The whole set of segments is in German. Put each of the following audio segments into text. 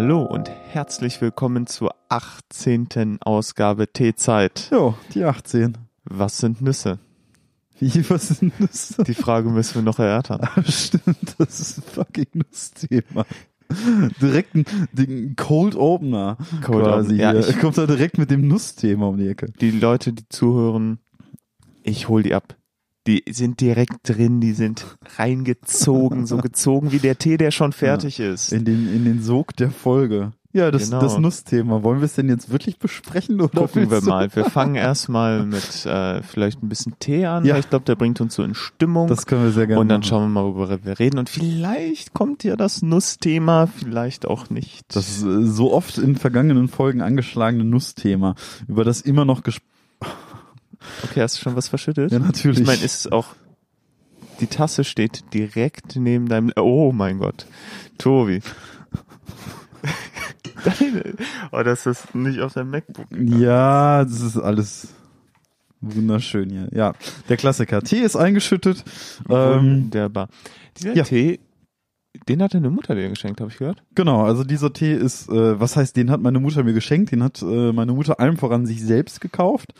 hallo und herzlich willkommen zur 18. Ausgabe Teezeit. Jo, die 18. Was sind Nüsse? Wie, was sind Nüsse? Die Frage müssen wir noch erörtern. Stimmt, das ist ein fucking Nussthema. Direkt ein, ein Cold Opener Cold quasi. Open. Ja, ich- Kommt da direkt mit dem Nussthema um die Ecke. Die Leute, die zuhören, ich hol die ab. Die sind direkt drin, die sind reingezogen, so gezogen wie der Tee, der schon fertig ist. In den, in den Sog der Folge. Ja, das, Genau. das Nussthema. Wollen wir es denn jetzt wirklich besprechen? Oder Gucken wir mal. Wir fangen erstmal mit äh, vielleicht ein bisschen Tee an. Ja. Ich glaube, der bringt uns so in Stimmung. Das können wir sehr gerne und dann machen. schauen wir mal, worüber wir reden. Und vielleicht kommt ja das Nussthema, vielleicht auch nicht. Das äh, so oft in vergangenen Folgen angeschlagene Nussthema, über das immer noch gesprochen okay, hast du schon was verschüttet? Ja, natürlich. Ich meine, ist es auch, die Tasse steht direkt neben deinem, oh mein Gott, Tobi. Deine, oh, das ist nicht auf deinem MacBook. Ja, das ist alles wunderschön hier. Ja, der Klassiker. Tee ist eingeschüttet. Ähm, Wunderbar. Dieser ja. Tee, den hat deine Mutter dir geschenkt, habe ich gehört. genau, also dieser Tee ist, äh, was heißt, den hat meine Mutter mir geschenkt, den hat äh, meine Mutter allem voran sich selbst gekauft.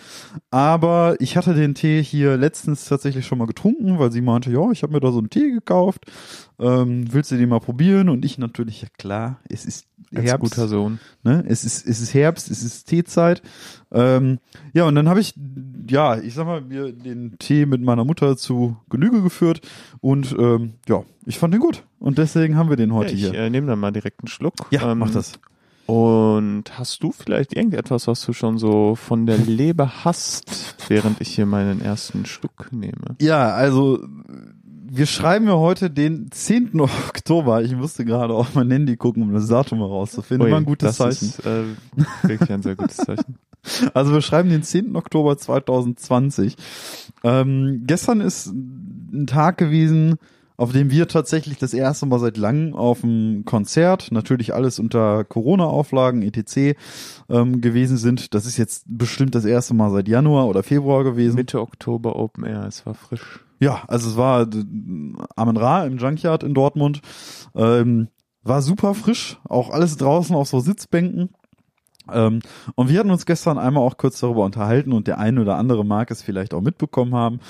Aber ich hatte den Tee hier letztens tatsächlich schon mal getrunken, weil sie meinte, ja, ich habe mir da so einen Tee gekauft. Ähm, willst du den mal probieren? Und ich natürlich, ja klar, es ist Als Herbst. guter Sohn. Ne? Es ist es ist Herbst, es ist Teezeit. Ähm, ja, und dann habe ich ja, ich sag mal, mir den Tee mit meiner Mutter zu Genüge geführt und ähm, ja, ich fand den gut und deswegen haben wir den heute ja, ich hier. äh, nehme dann mal direkt einen Schluck. Ja, Ähm, mach das. Und hast du vielleicht irgendetwas, was du schon so von der Leber hast, während ich hier meinen ersten Schluck nehme? Ja, also wir schreiben ja heute den 10. Oktober. Ich musste gerade auf mein Handy gucken, um das Datum herauszufinden. Ui, War ein gutes das Zeichen. ist äh, wirklich ein sehr gutes Zeichen. Also wir schreiben den 10. Oktober 2020. Ähm, gestern ist ein Tag gewesen, auf dem wir tatsächlich das erste Mal seit langem auf einem Konzert, natürlich alles unter Corona-Auflagen, etc. Ähm, gewesen sind. Das ist jetzt bestimmt das erste Mal seit Januar oder Februar gewesen. Mitte Oktober Open Air, es war frisch. Ja, also es war äh, Amen Ra im Junkyard in Dortmund. Ähm, war super frisch, auch alles draußen auf so Sitzbänken. Ähm, und wir hatten uns gestern einmal auch kurz darüber unterhalten und der eine oder andere mag es vielleicht auch mitbekommen haben.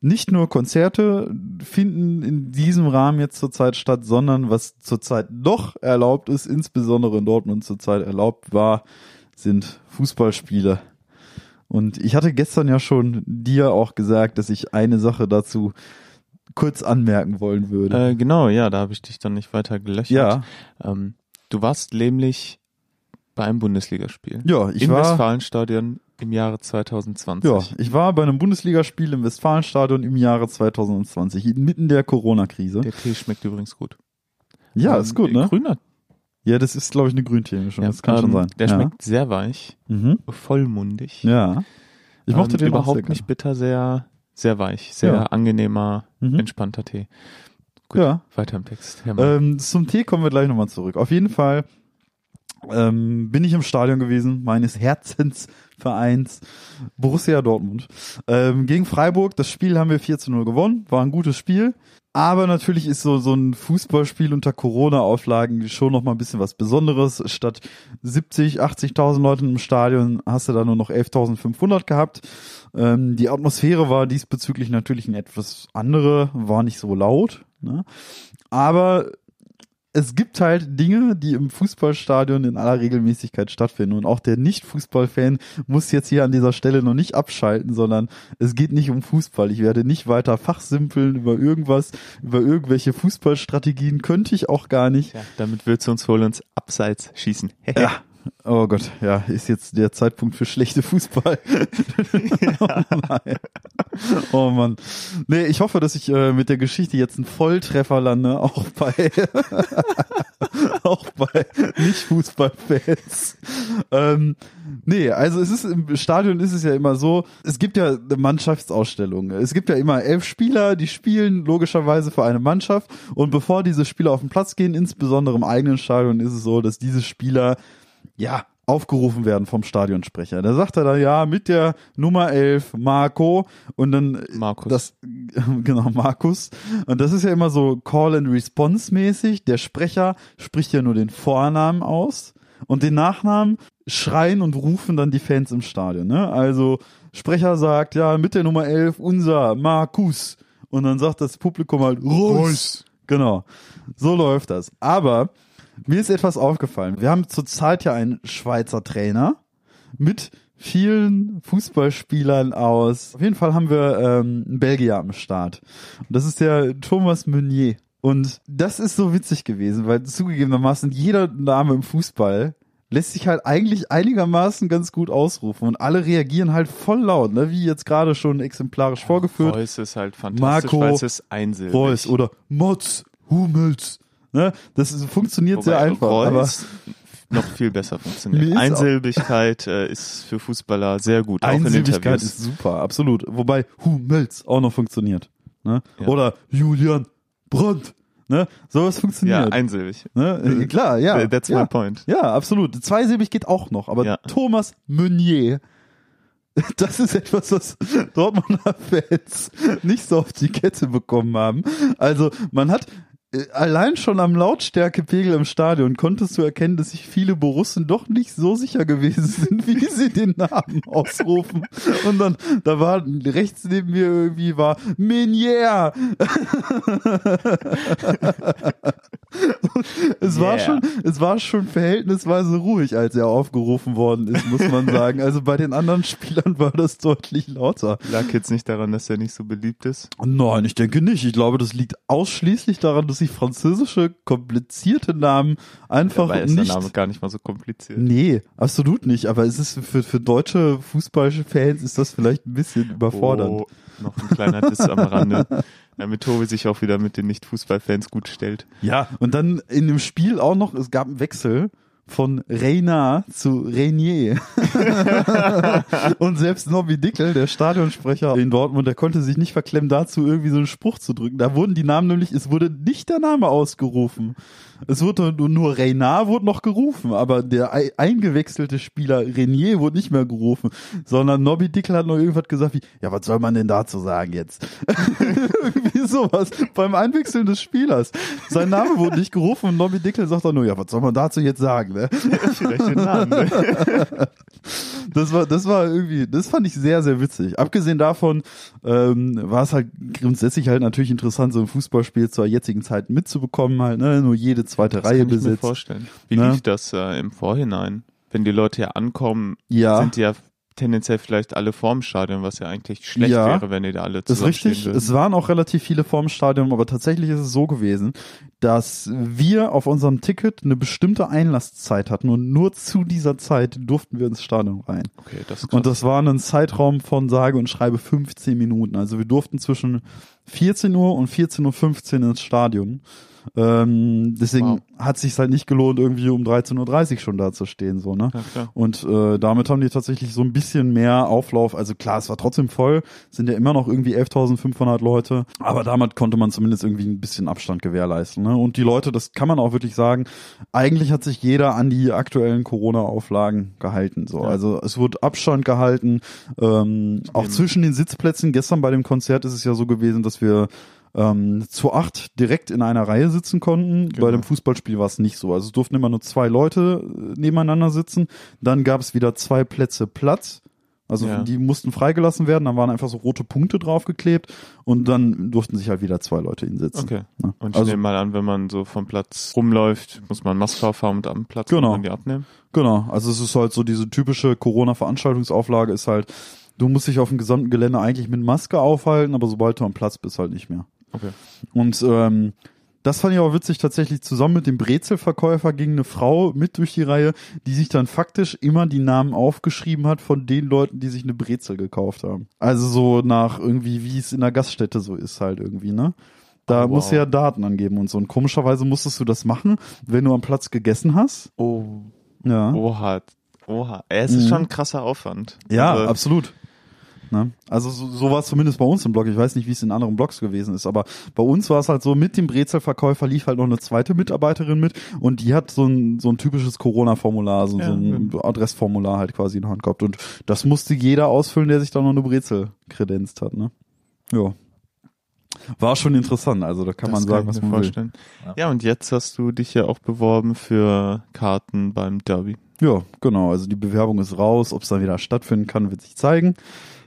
Nicht nur Konzerte finden in diesem Rahmen jetzt zurzeit statt, sondern was zurzeit noch erlaubt ist, insbesondere in Dortmund zurzeit erlaubt war, sind Fußballspiele. Und ich hatte gestern ja schon dir auch gesagt, dass ich eine Sache dazu kurz anmerken wollen würde. Äh, genau, ja, da habe ich dich dann nicht weiter gelöchert. ja, Ähm, du warst nämlich bei einem Bundesligaspiel. ja, ich Im war, Westfalenstadion im Jahre 2020. ja, ich war bei einem Bundesligaspiel im Westfalenstadion im Jahre 2020, inmitten der Corona-Krise. Der Tee schmeckt übrigens gut. Ja, Ähm, ist gut, ne? Grüner. Ja, das ist, glaube ich, eine Grüntheemischung. Ja, das kann schon ähm, sein. Der ja. schmeckt sehr weich, Mhm. vollmundig. Ja. Ich mochte ähm, den überhaupt nicht bitter, sehr, sehr weich, sehr Ja. angenehmer, Mhm. entspannter Tee. Gut, Ja. weiter im Text. Ähm, zum Tee kommen wir gleich nochmal zurück. Auf jeden Fall ähm, bin ich im Stadion gewesen, meines Herzensvereins Borussia Dortmund. Ähm, gegen Freiburg, das Spiel haben wir 4 zu 0 gewonnen, war ein gutes Spiel. Aber natürlich ist so, so ein Fußballspiel unter Corona-Auflagen schon noch mal ein bisschen was Besonderes. Statt 70, 80.000 Leuten im Stadion hast du da nur noch 11.500 gehabt. Ähm, die Atmosphäre war diesbezüglich natürlich eine etwas andere, war nicht so laut. Ne? Aber es gibt halt Dinge, die im Fußballstadion in aller Regelmäßigkeit stattfinden. Und auch der Nicht-Fußballfan muss jetzt hier an dieser Stelle noch nicht abschalten, sondern es geht nicht um Fußball. Ich werde nicht weiter fachsimpeln über irgendwas, über irgendwelche Fußballstrategien könnte ich auch gar nicht. ja, damit willst du uns wohl ins Abseits schießen. Ja. Oh Gott, ja, ist jetzt der Zeitpunkt für schlechte Fußball. oh nein. Oh Mann. Nee, ich hoffe, dass ich äh, mit der Geschichte jetzt einen Volltreffer lande, auch bei auch bei Nicht-Fußballfans. Ähm, nee, also es ist im Stadion ist es ja immer so, es gibt ja eine Mannschaftsausstellung. Es gibt ja immer elf Spieler, die spielen logischerweise für eine Mannschaft und bevor diese Spieler auf den Platz gehen, insbesondere im eigenen Stadion, ist es so, dass diese Spieler ja aufgerufen werden vom Stadionsprecher. Da sagt er dann, ja, mit der Nummer 11, Marco, und dann Markus. das, genau, Markus. Und das ist ja immer so Call and Response mäßig. Der Sprecher spricht ja nur den Vornamen aus und den Nachnamen schreien und rufen dann die Fans im Stadion. Ne? Also Sprecher sagt, ja, mit der Nummer 11, unser Markus. Und dann sagt das Publikum halt, Reus. Genau. So läuft das. Aber mir ist etwas aufgefallen. Wir haben zurzeit ja einen Schweizer Trainer mit vielen Fußballspielern aus. Auf jeden Fall haben wir ähm, einen Belgier am Start. Und das ist der Thomas Meunier. Und das ist so witzig gewesen, weil zugegebenermaßen jeder Name im Fußball lässt sich halt eigentlich einigermaßen ganz gut ausrufen und alle reagieren halt voll laut, ne? wie jetzt gerade schon exemplarisch vorgeführt. Reus ist halt fantastisch, Marco, weil es ist einsilbig. Reus oder Motz, Hummels. Ne? Das ist, funktioniert Wobei sehr einfach. Aber Reus noch viel besser funktioniert. Einsilbigkeit äh, ist für Fußballer sehr gut, auch in Einsilbigkeit ist super, absolut. Wobei Hummels auch noch funktioniert. Ne? Ja. Oder Julian Brandt. Ne? Sowas ja, funktioniert. einsilbig. ne? Äh, Klar, ja. That's ja. my point. Ja, absolut. Zweisilbig geht auch noch, aber Ja. Thomas Meunier, das ist etwas, was Dortmunder Fans nicht so auf die Kette bekommen haben. Also man hat allein schon am Lautstärkepegel im Stadion konntest du erkennen, dass sich viele Borussen doch nicht so sicher gewesen sind, wie sie den Namen ausrufen. Und dann, da war rechts neben mir irgendwie war Meunier. es war Yeah. schon, es war schon verhältnisweise ruhig, als er aufgerufen worden ist, muss man sagen. Also bei den anderen Spielern war das deutlich lauter. Lag jetzt nicht daran, dass er nicht so beliebt ist. Nein, ich denke nicht. Ich glaube, das liegt ausschließlich daran, dass sich französische komplizierte Namen einfach Dabei ist der nicht Name gar nicht mal so kompliziert. Nee, absolut nicht. Aber es ist für, für deutsche Fußballfans ist das vielleicht ein bisschen überfordernd. Oh, noch ein kleiner Diss am Rande. Damit Tobi sich auch wieder mit den Nicht-Fußballfans gut stellt. Ja, und dann in dem Spiel auch noch, es gab einen Wechsel von Reina zu Renier. und selbst Nobby Dickel, der Stadionsprecher in Dortmund, der konnte sich nicht verklemmen, dazu irgendwie so einen Spruch zu drücken. Da wurden die Namen nämlich, es wurde nicht der Name ausgerufen. Es wurde nur, nur Reina wurde noch gerufen, aber der ei- eingewechselte Spieler Renier wurde nicht mehr gerufen, sondern Nobby Dickel hat noch irgendwas gesagt wie, ja, was soll man denn dazu sagen jetzt? irgendwie sowas beim Einwechseln des Spielers. Sein Name wurde nicht gerufen und Nobby Dickel sagt dann nur, ja, was soll man dazu jetzt sagen? Ne? Vielleicht den Namen. Ne? Das war, das war irgendwie, das fand ich sehr, sehr witzig. Abgesehen davon ähm, war es halt grundsätzlich halt natürlich interessant, so ein Fußballspiel zur jetzigen Zeit mitzubekommen, halt, ne? Nur jede zweite Das Reihe kann ich mir besetzt. vorstellen. Wie Ne? lief das äh, im Vorhinein? Wenn die Leute ja ankommen, Ja. sind die ja tendenziell vielleicht alle vorm Stadion, was ja eigentlich schlecht Ja. wäre, wenn die da alle Das ist richtig. würden. Es waren auch relativ viele vorm Stadion, aber tatsächlich ist es so gewesen, dass wir auf unserem Ticket eine bestimmte Einlasszeit hatten und nur zu dieser Zeit durften wir ins Stadion rein. Okay, das. Und das war ein Zeitraum von sage und schreibe 15 Minuten. Also wir durften zwischen 14 Uhr und 14.15 Uhr ins Stadion. Ähm, deswegen Wow. hat sich halt nicht gelohnt, irgendwie um 13.30 Uhr schon da zu stehen, so, ne? ja. Und äh, damit haben die tatsächlich so ein bisschen mehr Auflauf. Also klar, es war trotzdem voll, sind ja immer noch irgendwie 11.500 Leute, aber damit konnte man zumindest irgendwie ein bisschen Abstand gewährleisten. Ne? Und die Leute, das kann man auch wirklich sagen, eigentlich hat sich jeder an die aktuellen Corona-Auflagen gehalten. So, Ja. also es wurde Abstand gehalten, ähm, auch zwischen den Sitzplätzen. Gestern bei dem Konzert ist es ja so gewesen, dass wir ähm, zu acht direkt in einer Reihe sitzen konnten. Genau. Bei dem Fußballspiel war es nicht so. Also es durften immer nur zwei Leute äh, nebeneinander sitzen. Dann gab es wieder zwei Plätze Platz. Also Ja. die mussten freigelassen werden, dann waren einfach so rote Punkte draufgeklebt und dann durften sich halt wieder zwei Leute hinsetzen. Okay. Ne? Und ich Also nehme mal an, wenn man so vom Platz rumläuft, muss man Maske aufhaben und am Platz Genau. die abnehmen. Genau, also es ist halt so diese typische Corona-Veranstaltungsauflage ist halt, du musst dich auf dem gesamten Gelände eigentlich mit Maske aufhalten, aber sobald du am Platz bist, halt nicht mehr. Okay. Und ähm, das fand ich auch witzig, tatsächlich zusammen mit dem Brezelverkäufer ging eine Frau mit durch die Reihe, die sich dann faktisch immer die Namen aufgeschrieben hat von den Leuten, die sich eine Brezel gekauft haben. Also so nach irgendwie, wie es in der Gaststätte so ist halt irgendwie, ne? Da Oh, wow. musst du ja Daten angeben und so. Und komischerweise musstest du das machen, wenn du am Platz gegessen hast. Oh, Ja. oha, oha. Es ist Mhm. schon ein krasser Aufwand. Ja, Also, absolut. Ne? Also so, so war es zumindest bei uns im Blog. Ich weiß nicht, wie es in anderen Blogs gewesen ist, aber bei uns war es halt so, mit dem Brezelverkäufer lief halt noch eine zweite Mitarbeiterin mit und die hat so ein, so ein typisches Corona-Formular, so, Ja, so ein Adressformular halt quasi in der Hand gehabt. Und das musste jeder ausfüllen, der sich da noch eine Brezel kredenzt hat. Ne? Ja. War schon interessant, also da kann Das man sagen, ich was man will. vorstellen. Ja. und jetzt hast du dich ja auch beworben für Karten beim Derby. Ja, genau. Also die Bewerbung ist raus. Ob es dann wieder stattfinden kann, wird sich zeigen.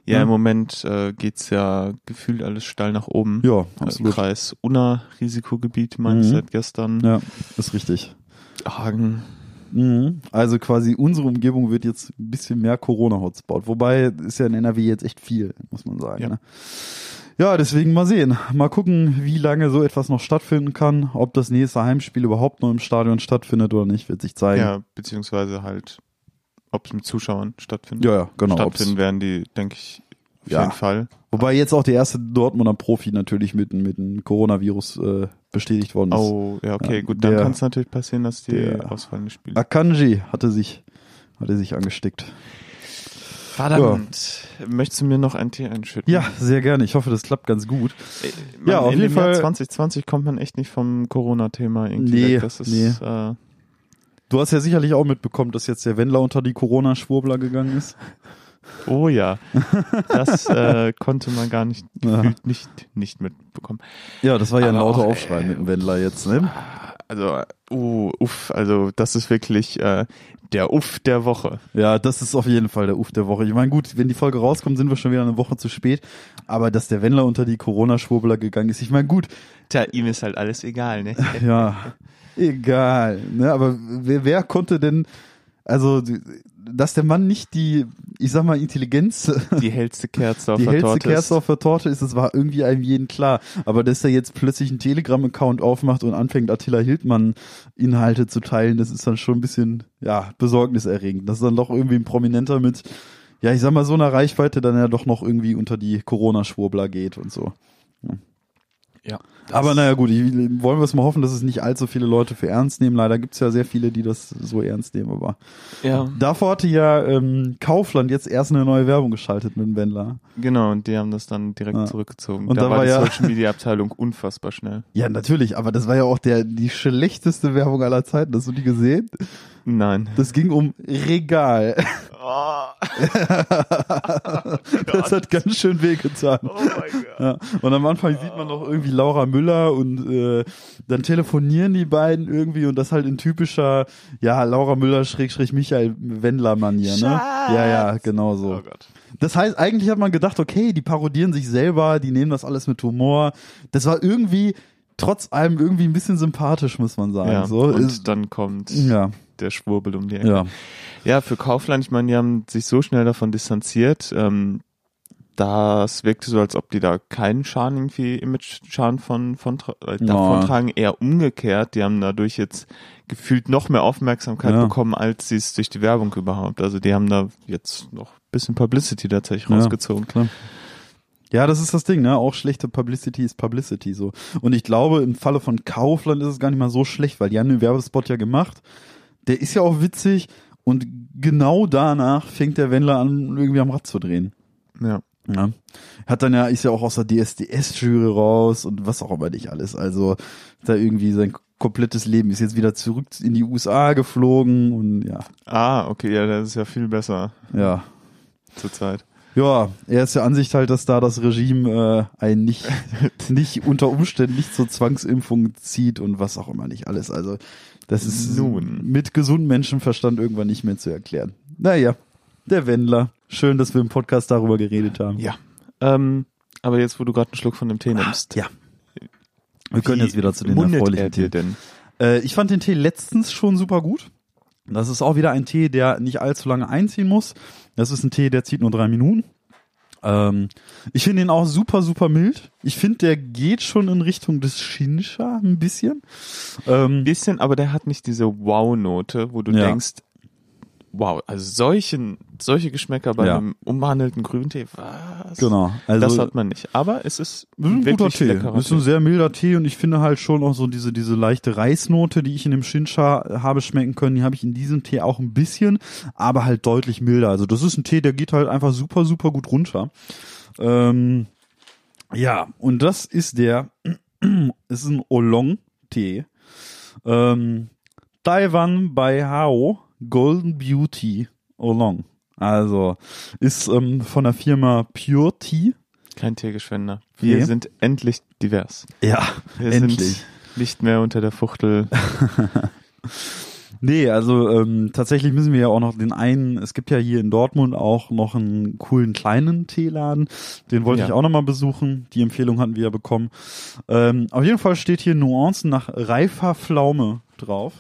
Ja, Ja. im Moment äh, geht's ja gefühlt alles steil nach oben. Ja, Äh, absolut. Kreis Unna, Risikogebiet, meines Mhm. seit gestern. Ja, ist richtig. Hagen. Mhm. Also quasi unsere Umgebung wird jetzt ein bisschen mehr Corona-Hotspot. Wobei ist ja in NRW jetzt echt viel, muss man sagen. Ja. Ne? ja, deswegen mal sehen. Mal gucken, wie lange so etwas noch stattfinden kann. Ob das nächste Heimspiel überhaupt noch im Stadion stattfindet oder nicht, wird sich zeigen. Ja, beziehungsweise halt, ob es mit Zuschauern stattfindet. ja, ja, genau. Stattfinden Ob's- werden die, denke ich, auf Ja. jeden Fall. Wobei jetzt auch der erste Dortmunder Profi natürlich mit, mit dem Coronavirus äh, bestätigt worden ist. Oh, ja, okay, Ja, gut, dann kann es natürlich passieren, dass die der- ausfallende Spiele. Akanji hatte sich, hatte sich angesteckt. Verdammt. Möchtest du mir noch ein Tee einschütten? Ja, sehr gerne. Ich hoffe, das klappt ganz gut. Äh, Man, Ja, auf in jeden dem Jahr Fall- 2020 kommt man echt nicht vom Corona-Thema irgendwie Nee, weg. Das ist, nee. äh, Du hast ja sicherlich auch mitbekommen, dass jetzt der Wendler unter die Corona-Schwurbler gegangen ist. oh ja. Das äh, konnte man gar nicht, Ja. nicht, nicht mitbekommen. Ja, das war ja ein lauter auch, Aufschrei äh, mit dem Wendler jetzt, ne? Also, uh, uff, also das ist wirklich äh, der Uff der Woche. Ja, das ist auf jeden Fall der Uff der Woche. Ich meine, gut, wenn die Folge rauskommt, sind wir schon wieder eine Woche zu spät. Aber dass der Wendler unter die Corona-Schwurbler gegangen ist, ich meine, gut, Tja, ihm ist halt alles egal, ne? ja, egal. Ne? Aber wer, wer konnte denn, also, dass der Mann nicht die, ich sag mal, Intelligenz Die hellste Kerze auf die der hellste Torte Kerze ist. auf der Torte ist, das war irgendwie einem jeden klar. Aber dass er jetzt plötzlich einen Telegram-Account aufmacht und anfängt, Attila Hildmann Inhalte zu teilen, das ist dann schon ein bisschen, ja, besorgniserregend. Das ist dann doch irgendwie ein Prominenter mit, ja, ich sag mal, so einer Reichweite dann ja doch noch irgendwie unter die Corona-Schwurbler geht und so. Ja. Aber naja, gut, ich, wollen wir es mal hoffen, dass es nicht allzu viele Leute für ernst nehmen. Leider gibt's ja sehr viele, die das so ernst nehmen, aber Ja, davor hatte ja ähm, Kaufland jetzt erst eine neue Werbung geschaltet mit dem Wendler. genau, und die haben das dann direkt Ja. zurückgezogen. Und da, da war war die ja- Social Media Abteilung unfassbar schnell. Ja, natürlich, aber das war ja auch der die schlechteste Werbung aller Zeiten. Hast du die gesehen? Nein. Das ging um Regal. Oh, Das hat ganz schön wehgetan. oh. Ja. Und am Anfang sieht man noch irgendwie Laura Müller und äh, dann telefonieren die beiden irgendwie und das halt in typischer, ja, Laura Müller Schrägstrich Michael Wendler Manier, ne? Ja, ja, genau so. Oh Gott. Das heißt, eigentlich hat man gedacht, okay, die parodieren sich selber, die nehmen das alles mit Humor. Das war irgendwie trotz allem irgendwie ein bisschen sympathisch, muss man sagen. Ja, so und dann kommt ja, der Schwurbel um die Ecke. ja. Ja, für Kaufland, ich meine, die haben sich so schnell davon distanziert. Ähm, das wirkte so, als ob die da keinen Schaden irgendwie, Image-Schaden von, von, äh, davon Ja. tragen, eher umgekehrt. Die haben dadurch jetzt gefühlt noch mehr Aufmerksamkeit Ja. bekommen, als sie es durch die Werbung überhaupt. Also die haben da jetzt noch ein bisschen Publicity tatsächlich Ja. rausgezogen. Klar. Ja, das ist das Ding, ne? Auch schlechte Publicity ist Publicity so. Und ich glaube, im Falle von Kaufland ist es gar nicht mal so schlecht, weil die haben den Werbespot ja gemacht. Der ist ja auch witzig und genau danach fängt der Wendler an, irgendwie am Rad zu drehen. Ja. Ja. Hat dann ja, ist ja auch aus der DSDS-Jury raus und was auch immer nicht alles. Also da irgendwie sein komplettes Leben ist jetzt wieder zurück in die USA geflogen und ja, Ah, okay, ja, das ist ja viel besser ja. zurzeit. Ja, er ist der Ansicht halt, dass da das Regime äh, einen nicht, nicht unter Umständen nicht zur Zwangsimpfung zieht und was auch immer nicht alles. Also das ist Nun. mit gesundem Menschenverstand irgendwann nicht mehr zu erklären. Naja, der Wendler. Schön, dass wir im Podcast darüber geredet haben. Ja. Ähm, aber jetzt, wo du gerade einen Schluck von dem Tee nimmst. Ja. Wir können jetzt wieder zu den erfreulichen er Themen. denn? Äh, ich fand den Tee letztens schon super gut. Das ist auch wieder ein Tee, der nicht allzu lange einziehen muss. Das ist ein Tee, der zieht nur drei Minuten. Ähm, ich finde ihn auch super, super mild. Ich finde, der geht schon in Richtung des Shincha ein bisschen. Ähm, bisschen, aber der hat nicht diese Wow-Note, wo du Ja. denkst, wow, also solchen, solche Geschmäcker bei Ja. einem umbehandelten Grüntee, was? Genau. Also, das hat man nicht. Aber es ist ein guter Tee. Das ist ein sehr milder Tee und ich finde halt schon auch so diese, diese leichte Reisnote, die ich in dem Shincha habe schmecken können, die habe ich in diesem Tee auch ein bisschen, aber halt deutlich milder. Also das ist ein Tee, der geht halt einfach super, super gut runter. Ähm, ja, und das ist der, ist ein Oolong-Tee. Ähm, Taiwan bei Hao Golden Beauty Oolong. Also ist ähm, von der Firma Pure Tea. Kein Teegeschwender. Wir Nee. sind endlich divers. Ja, Wir endlich. sind nicht mehr unter der Fuchtel. Nee, also ähm, tatsächlich müssen wir ja auch noch den einen, es gibt ja hier in Dortmund auch noch einen coolen kleinen Teeladen, den wollte Ja. ich auch nochmal besuchen, die Empfehlung hatten wir ja bekommen. Ähm, auf jeden Fall steht hier Nuancen nach reifer Pflaume drauf.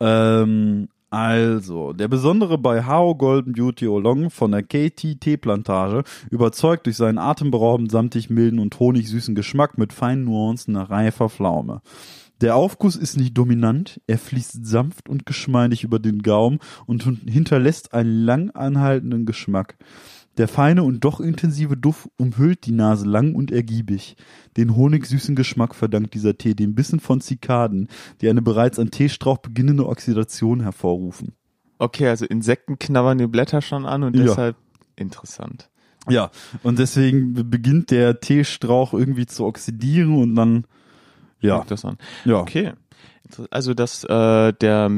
Ähm, also, der Besondere bei Hao Golden Beauty Oolong von der KT Teeplantage überzeugt durch seinen atemberaubend samtig milden und honigsüßen Geschmack mit feinen Nuancen nach reifer Pflaume. Der Aufguss ist nicht dominant, er fließt sanft und geschmeidig über den Gaumen und hinterlässt einen lang anhaltenden Geschmack. Der feine und doch intensive Duft umhüllt die Nase lang und ergiebig. Den honigsüßen Geschmack verdankt dieser Tee dem Bissen von Zikaden, die eine bereits an Teestrauch beginnende Oxidation hervorrufen. Okay, also Insekten knabbern die Blätter schon an und Ja. deshalb interessant. Ja, und deswegen be- beginnt der Teestrauch irgendwie zu oxidieren und dann, ja, das an. ja, Okay. Also dass äh, der,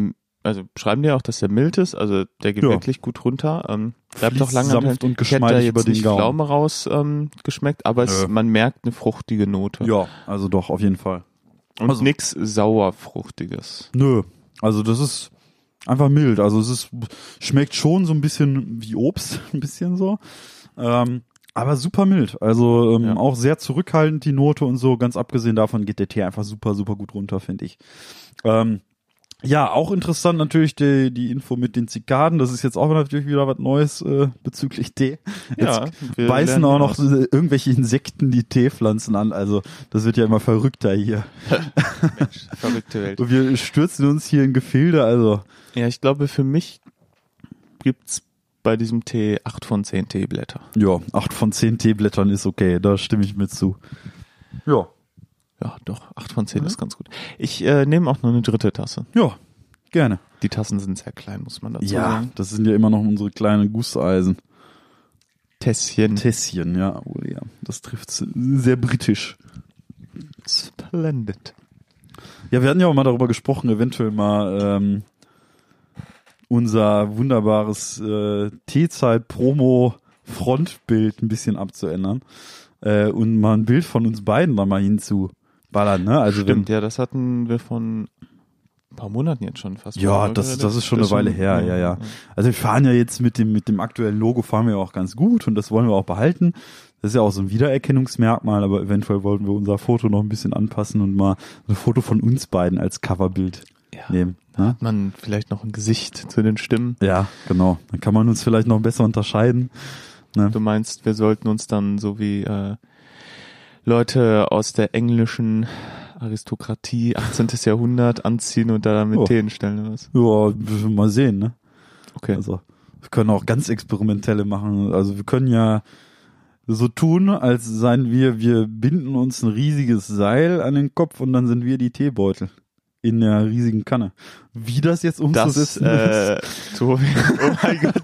also schreiben die auch, dass der mild ist, also der geht Ja. wirklich gut runter. Ähm, bleibt Fließt auch lange sanft und Ich hätte da geschmeidig jetzt über den nicht Gaumen. Pflaume raus ähm, geschmeckt, aber es, Nö. man merkt eine fruchtige Note. ja, also doch, auf jeden Fall. Und also- nix sauerfruchtiges. Nö, also das ist einfach mild. Also es ist schmeckt schon so ein bisschen wie Obst, ein bisschen so, ähm, aber super mild. Also ähm, Ja. auch sehr zurückhaltend die Note und so. Ganz abgesehen davon geht der Tee einfach super, super gut runter, finde ich. Ähm, ja, auch interessant natürlich die, die Info mit den Zikaden. Das ist jetzt auch natürlich wieder was Neues äh, bezüglich Tee. Jetzt Ja, beißen auch noch was. äh, irgendwelche Insekten die Teepflanzen an. Also das wird ja immer verrückter hier. Mensch, verrückte Welt. Und wir stürzen uns hier in Gefilde. Also Ja, ich glaube, für mich gibt's bei diesem Tee acht von zehn Teeblätter. Ja, acht von zehn Teeblättern ist okay, da stimme ich mit zu. Ja. Ja, doch, acht von zehn ist ganz gut. Ich äh, nehme auch noch eine dritte Tasse. Ja, gerne. Die Tassen sind sehr klein, muss man dazu Ja, sagen. das sind ja immer noch unsere kleinen Gusseisen. Tässchen. Tässchen, ja, wohl ja. Das trifft sehr britisch. Splendid. Ja, wir hatten ja auch mal darüber gesprochen, eventuell mal ähm, unser wunderbares äh, Teezeit-Promo-Frontbild ein bisschen abzuändern äh, und mal ein Bild von uns beiden da mal hinzuballern, ne? Also Stimmt, ja, das hatten wir von ein paar Monaten jetzt schon fast. Ja, das, das ist schon eine Weile her, ja, ja. ja. Also wir fahren ja jetzt mit dem, mit dem aktuellen Logo fahren wir auch ganz gut und das wollen wir auch behalten. Das ist ja auch so ein Wiedererkennungsmerkmal, aber eventuell wollten wir unser Foto noch ein bisschen anpassen und mal ein Foto von uns beiden als Coverbild Ja. nehmen. Ne? Hat man vielleicht noch ein Gesicht zu den Stimmen? Ja, genau. Dann kann man uns vielleicht noch besser unterscheiden. Ne? Du meinst, wir sollten uns dann so wie äh, Leute aus der englischen Aristokratie 18. Jahrhundert anziehen und da mit Oh. Tee hinstellen oder was? Ja, mal sehen, ne? Okay. Also, wir können auch ganz experimentelle machen. Also wir können ja so tun, als seien wir, wir binden uns ein riesiges Seil an den Kopf und dann sind wir die Teebeutel in der riesigen Kanne. Wie das jetzt das, umzusetzen äh, Tobi, oh mein Gott.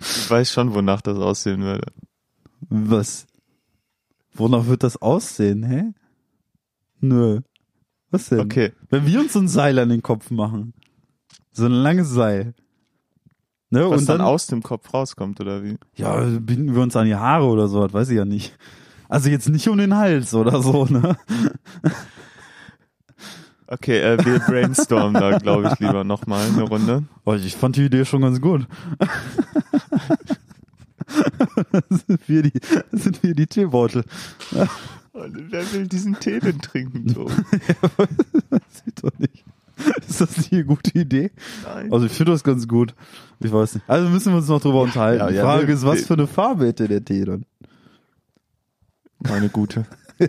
Ich weiß schon, wonach das aussehen würde. was? Wonach wird das aussehen, hä? Nö. Was denn? Okay. Wenn wir uns so ein Seil an den Kopf machen. So ein langes Seil. Ne? Was und dann dann aus dem Kopf rauskommt, oder wie? Ja, binden wir uns an die Haare oder so, das weiß ich ja nicht. Also jetzt nicht um den Hals oder so, ne? Okay, äh, wir brainstormen da, glaube ich, lieber nochmal eine Runde. Oh, ich fand die Idee schon ganz gut. sind wir die, sind wir die Teebeutel. Und wer will diesen Tee denn trinken? So? Sieht doch nicht. Ist das nicht eine gute Idee? Nein. Also ich finde das ganz gut. Ich weiß nicht. Also müssen wir uns noch drüber unterhalten. Ja, die ja, Frage wir- ist, was für eine Farbe hätte der Tee dann? Keine gute.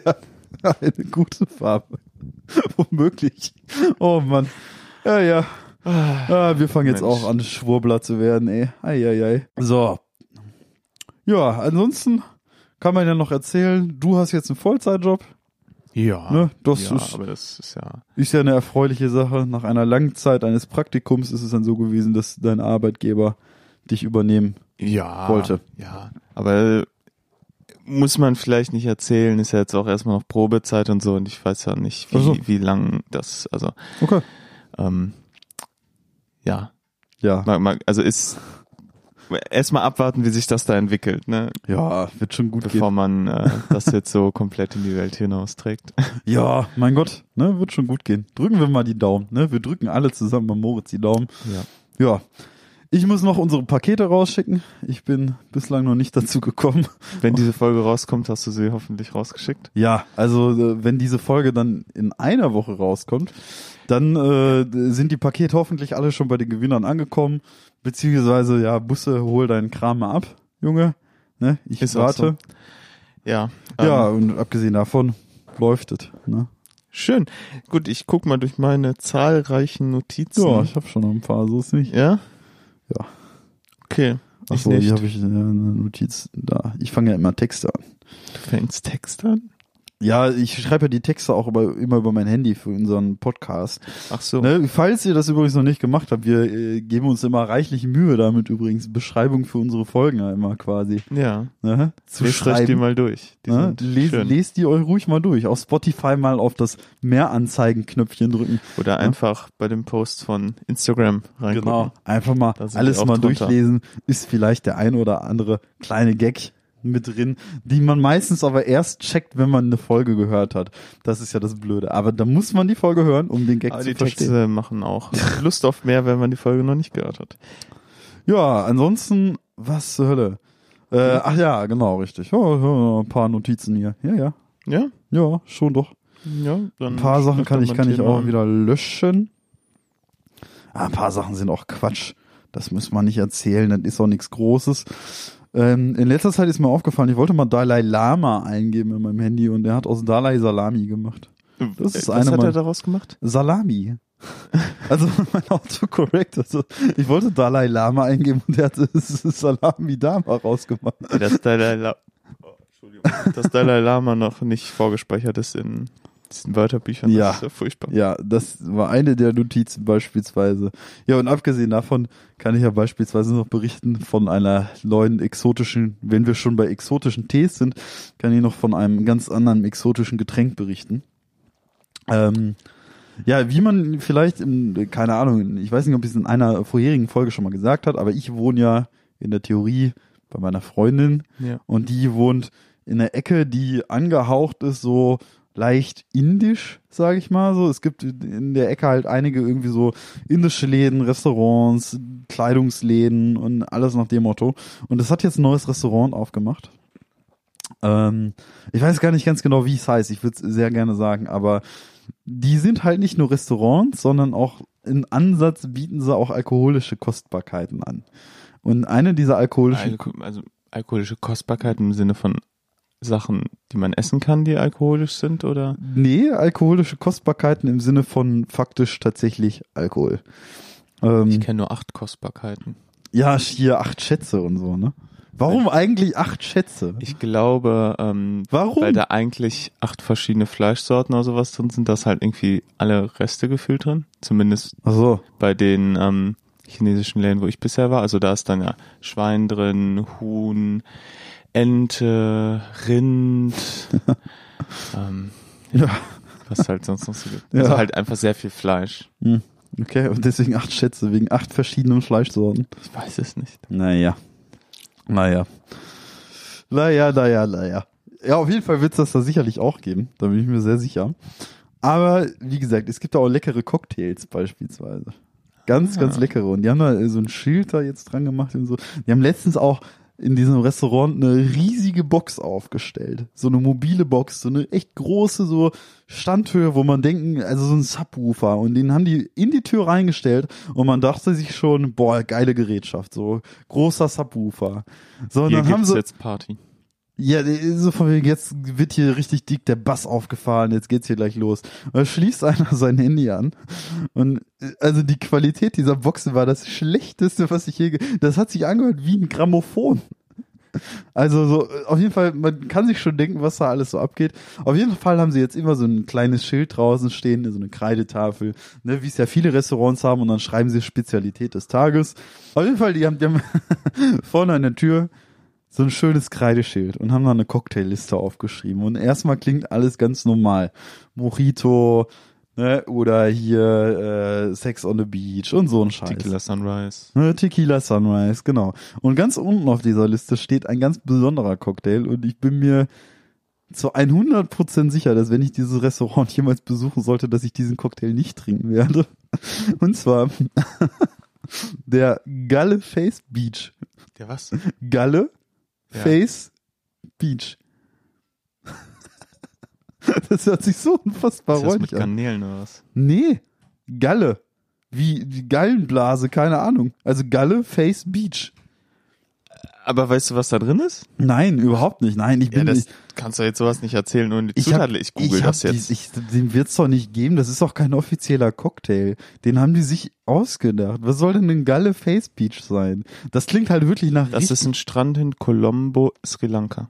Ja, eine gute Farbe. Womöglich. Oh Mann. Ja, ja. Ah, wir fangen jetzt Mensch. auch an, Schwurbler zu werden, ey. Eieiei. So. Ja, ansonsten kann man ja noch erzählen, du hast jetzt einen Vollzeitjob. Ja, Ne, das ja ist- aber das ist ja, Ist ja eine erfreuliche Sache. Nach einer langen Zeit eines Praktikums ist es dann so gewesen, dass dein Arbeitgeber dich übernehmen ja, Wollte. Ja, aber muss man vielleicht nicht erzählen, ist ja jetzt auch erstmal noch Probezeit und so und ich weiß ja nicht, wie, so. wie lang das, also, Okay. ähm, ja, Ja. also ist, erstmal abwarten, wie sich das da entwickelt, ne, Ja, wird schon gut bevor gehen. man äh, das jetzt so komplett in die Welt hinausträgt. Ja, mein Gott, ne, wird schon gut gehen. Drücken wir mal die Daumen, ne? Wir drücken alle zusammen bei Moritz die Daumen. Ja. Ja. Ich muss noch unsere Pakete rausschicken. Ich bin bislang noch nicht dazu gekommen. Wenn diese Folge rauskommt, hast du sie hoffentlich rausgeschickt. Ja, also äh, wenn diese Folge dann in einer Woche rauskommt, dann äh, sind die Pakete hoffentlich alle schon bei den Gewinnern angekommen. Beziehungsweise, ja, Busse, hol deinen Kram mal ab, Junge. Ne? Ich Ist warte. Ja. Ja, Ähm, und abgesehen davon läuft es. Ne? schön. Gut, ich guck mal durch meine zahlreichen Notizen. Ja, ich habe schon noch ein paar, so ist nicht. Ja? Ja. Okay. Achso, hier habe ich eine Notiz da. Ich fange ja immer Texte an. Du fängst Text an? Ja, ich schreibe ja die Texte auch über, immer über mein Handy für unseren Podcast. Ach so. Ne, falls ihr das übrigens noch nicht gemacht habt, wir äh, geben uns immer reichlich Mühe damit übrigens, Beschreibung für unsere Folgen ja immer quasi Ja. ne, zu Lest euch die schreiben. mal durch. Die Ne? sind Lest, die euch ruhig mal durch. Auf Spotify mal auf das Mehranzeigen-Knöpfchen drücken. Oder einfach bei dem Post von Instagram reingucken. Genau. Einfach mal alles mal drunter. durchlesen. Ist vielleicht der ein oder andere kleine Gag mit drin, die man meistens aber erst checkt, wenn man eine Folge gehört hat. Das ist ja das Blöde. Aber da muss man die Folge hören, um den Gag Aber zu die verstehen. Texte machen auch Lust auf mehr, wenn man die Folge noch nicht gehört hat. Ja, ansonsten, was zur Hölle? Äh, ach ja, genau, richtig. Oh, ein paar Notizen hier. Ja, ja. Ja? Ja, schon doch. Ja, Ein paar Sachen kann ich, kann ich auch wieder löschen. Ah, ein paar Sachen sind auch Quatsch. Das muss man nicht erzählen, das ist auch nichts Großes. Ähm, in letzter Zeit ist mir aufgefallen, ich wollte mal Dalai Lama eingeben in meinem Handy und der hat aus Dalai Salami gemacht. Das ist Was eine hat meiner- er daraus gemacht? Salami. Also mein Autocorrect, also ich wollte Dalai Lama eingeben und der hat Salami Dama rausgemacht. Dass Dalai, La oh, Entschuldigung. Dass Dalai Lama noch nicht vorgespeichert ist in diesen Wörterbüchern. Ja. Das ist ja furchtbar. Ja, das war eine der Notizen beispielsweise. Ja, und abgesehen davon kann ich ja beispielsweise noch berichten von einer neuen exotischen, wenn wir schon bei exotischen Tees sind, kann ich noch von einem ganz anderen exotischen Getränk berichten. Ähm, ja, wie man vielleicht, in, keine Ahnung, ich weiß nicht, ob ich es in einer vorherigen Folge schon mal gesagt hat, aber ich wohne ja in der Theorie bei meiner Freundin Ja. und die wohnt in der Ecke, die angehaucht ist, so leicht indisch, sage ich mal so. Es gibt in der Ecke halt einige irgendwie so indische Läden, Restaurants, Kleidungsläden und alles nach dem Motto. Und es hat jetzt ein neues Restaurant aufgemacht. Ähm, ich weiß gar nicht ganz genau, wie es heißt. Ich würde es sehr gerne sagen, aber die sind halt nicht nur Restaurants, sondern auch in Ansatz bieten sie auch alkoholische Kostbarkeiten an. Und eine dieser alkoholischen Alko also alkoholische Kostbarkeiten im Sinne von Sachen, die man essen kann, die alkoholisch sind, oder? Nee, alkoholische Kostbarkeiten im Sinne von faktisch tatsächlich Alkohol. Ähm, Ich kenne nur acht Kostbarkeiten. ja, hier acht Schätze und so, ne? Warum eigentlich acht Schätze? Ich glaube, ähm, Warum? weil da eigentlich acht verschiedene Fleischsorten oder sowas drin sind, da ist halt irgendwie alle Reste gefühlt drin. Zumindest Ach so. bei den ähm, chinesischen Läden, wo ich bisher war. Also da ist dann ja Schwein drin, Huhn, Ente, Rind, ähm, Ja. was halt sonst noch so gibt. Ja. Also halt einfach sehr viel Fleisch. Hm. Okay, und deswegen acht Schätze, wegen acht verschiedenen Fleischsorten. Ich weiß es nicht. Naja. Naja. Naja, naja, naja. Ja, auf jeden Fall wird es das da sicherlich auch geben. Da bin ich mir sehr sicher. Aber wie gesagt, es gibt da auch leckere Cocktails beispielsweise. Ganz, Ah. ganz leckere. Und die haben da so ein Schild da jetzt dran gemacht und so. Die haben letztens auch in diesem Restaurant eine riesige Box aufgestellt. So eine mobile Box, so eine echt große so Standhöhe, wo man denken, also so ein Subwoofer. Und den haben die in die Tür reingestellt und man dachte sich schon, boah, geile Gerätschaft, so großer Subwoofer. So, und Hier dann haben sie, jetzt Party. Ja, so von wegen, jetzt wird hier richtig dick der Bass aufgefahren, jetzt geht's hier gleich los. Und dann schließt einer sein Handy an. Und äh, also die Qualität dieser Boxen war das schlechteste, was ich je. Das hat sich angehört wie ein Grammophon. Also so, äh, auf jeden Fall, man kann sich schon denken, was da alles so abgeht. Auf jeden Fall haben sie jetzt immer so ein kleines Schild draußen stehen, so eine Kreidetafel, ne, wie es ja viele Restaurants haben und dann schreiben sie Spezialität des Tages. Auf jeden Fall, die haben, die haben vorne an der Tür so ein schönes Kreideschild und haben da eine Cocktailliste aufgeschrieben. Und erstmal klingt alles ganz normal. Mojito, ne, oder hier äh, Sex on the Beach und so ein Scheiß. Tequila Sunrise. Ne, Tequila Sunrise, genau. Und ganz unten auf dieser Liste steht ein ganz besonderer Cocktail und ich bin mir zu 100% sicher, dass wenn ich dieses Restaurant jemals besuchen sollte, dass ich diesen Cocktail nicht trinken werde. Und zwar der Galle Face Beach. Der was? Galle Ja. Face Beach. Das hört sich so unfassbar Ist das mit an. Garnelen oder was? Nee, Galle. Wie, wie Gallenblase, keine Ahnung. Also Galle Face Beach. Aber weißt du, was da drin ist? Nein, überhaupt nicht. Nein, ich Ja, bin das nicht. kannst du jetzt sowas nicht erzählen und die Ich hab. Ich google ich das jetzt. Die, ich, den wird's doch nicht geben. Das ist doch kein offizieller Cocktail. Den haben die sich ausgedacht. Was soll denn ein Galle Face Beach sein? Das klingt halt wirklich nach. das richtig- ist ein Strand in Colombo, Sri Lanka.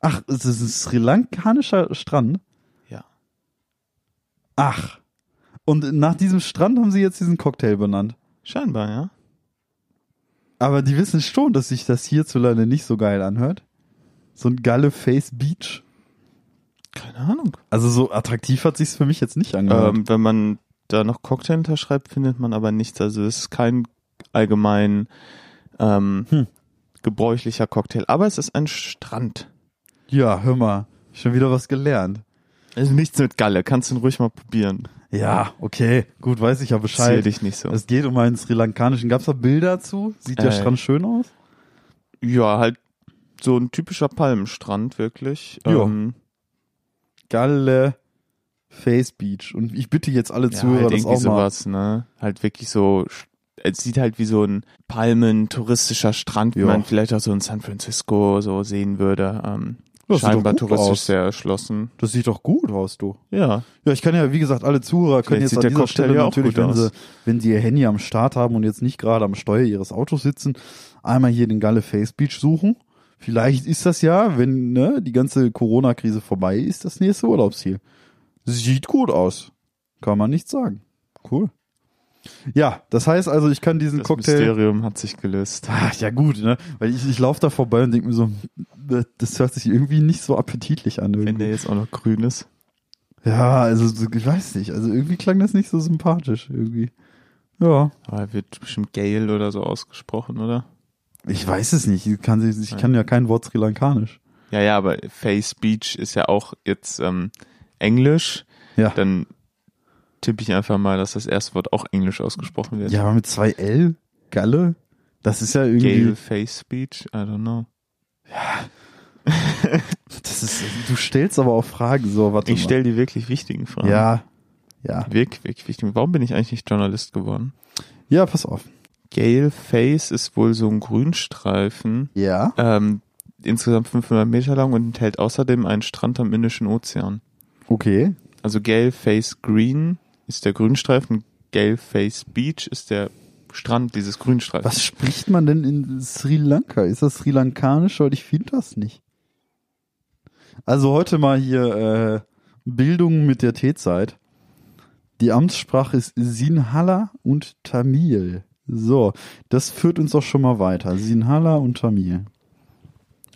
Ach, es ist ein sri lankanischer Strand. Ja. Ach. Und nach diesem Strand haben sie jetzt diesen Cocktail benannt. Scheinbar, ja. Aber die wissen schon, dass sich das hierzulande nicht so geil anhört. So ein Galle Face Beach. Keine Ahnung. Also so attraktiv hat sich's für mich jetzt nicht angehört. Ähm, wenn man da noch Cocktail hinterschreibt, findet man aber nichts. Also es ist kein allgemein ähm, Hm. gebräuchlicher Cocktail. Aber es ist ein Strand. ja, hör mal. Schon wieder was gelernt. Also nichts mit Galle. Kannst du ihn ruhig mal probieren. Ja, okay. Gut, weiß ich ja Zähl Bescheid. dich nicht so. Es geht um einen sri lankanischen. Gab's da Bilder zu? Sieht der Äh. Strand schön aus? Ja, halt so ein typischer Palmenstrand, wirklich. Ja. Ähm, Galle Face Beach. Und ich bitte jetzt alle ja, Zuhörer, halt das auch mal. sowas, ne? Halt wirklich so, es sieht halt wie so ein Palmen-touristischer Strand, wie Ja. man vielleicht auch so in San Francisco so sehen würde. Ähm, Das sieht scheinbar doch gut touristisch aus. sehr erschlossen. Das sieht doch gut aus, du. Ja. Ja, ich kann ja, wie gesagt, alle Zuhörer können jetzt an dieser Cocktail Stelle ja natürlich, wenn aus. sie, wenn sie ihr Handy am Start haben und jetzt nicht gerade am Steuer ihres Autos sitzen, einmal hier den Galle Face Beach suchen. Vielleicht ist das ja, wenn ne, die ganze Corona-Krise vorbei ist, das nächste Urlaubsziel. Sieht gut aus. Kann man nicht sagen. Cool. Ja, das heißt also, ich kann diesen Das Cocktail. Mysterium hat sich gelöst. Ach, ja gut, ne? Weil ich, ich laufe da vorbei und denke mir so, das- das hört sich irgendwie nicht so appetitlich an. Wenn Irgendwie. der jetzt auch noch grün ist. Ja, also so- ich weiß nicht. Also irgendwie klang das nicht so sympathisch irgendwie. Ja, Aber er wird bestimmt Gale oder so ausgesprochen, oder? ich weiß es nicht. Ich kann, ich kann ja kein Wort Sri Lankanisch. Ja, ja, aber Face Beach ist ja auch jetzt ähm, Englisch. Ja. Dann tippe ich einfach mal, dass das erste Wort auch Englisch ausgesprochen wird. Ja, aber mit zwei L, Galle, das ist ja irgendwie. Gale Face Beach, I don't know. Das ist, du stellst aber auch Fragen so. Warte Ich stelle die wirklich wichtigen Fragen. Ja, ja, Wirklich, wirklich wichtig. Warum bin ich eigentlich nicht Journalist geworden? ja. Pass auf. Gale Face ist wohl so ein Grünstreifen, Ja. ähm, insgesamt 500 Meter lang und enthält außerdem einen Strand am Indischen Ozean. Okay. Also Gale Face Green ist der Grünstreifen, Gale Face Beach ist der Strand dieses Grünstreifens. Was spricht man denn in Sri Lanka? Ist das Sri Lankanisch? Weil ich finde das nicht. Also heute mal hier äh, Bildung mit der T-Zeit. Die Amtssprache ist Sinhala und Tamil. So, das führt uns auch schon mal weiter. Sinhala und Tamil.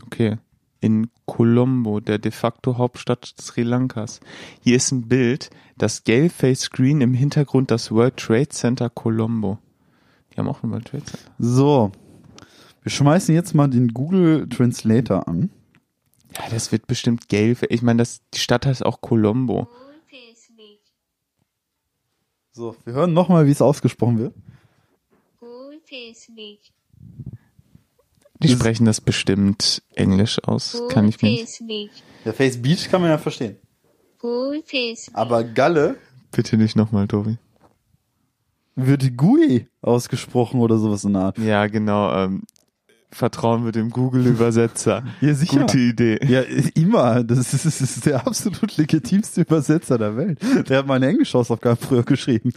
Okay. In Colombo, der de facto Hauptstadt Sri Lankas. Hier ist ein Bild, das Gale Face Green im Hintergrund das World Trade Center Colombo. Die haben auch ein World Trade Center. So, wir schmeißen jetzt mal den Google Translator an. Ja, das wird bestimmt Gale. Fa- Ich meine, das, die Stadt heißt auch Colombo. So, wir hören nochmal, wie es ausgesprochen wird. Die sprechen das bestimmt Englisch aus. Kann ich mir. Der Face Beach kann man ja verstehen. Beach. Aber Galle Bitte nicht nochmal, Tobi. wird Gui ausgesprochen oder sowas in der Art. Ja, genau. Ähm, vertrauen wir dem Google-Übersetzer. Ja, sicher. Gute Idee. Ja, immer. Das ist, das ist der absolut legitimste Übersetzer der Welt. Der hat meine Englisch-Hausaufgaben früher geschrieben.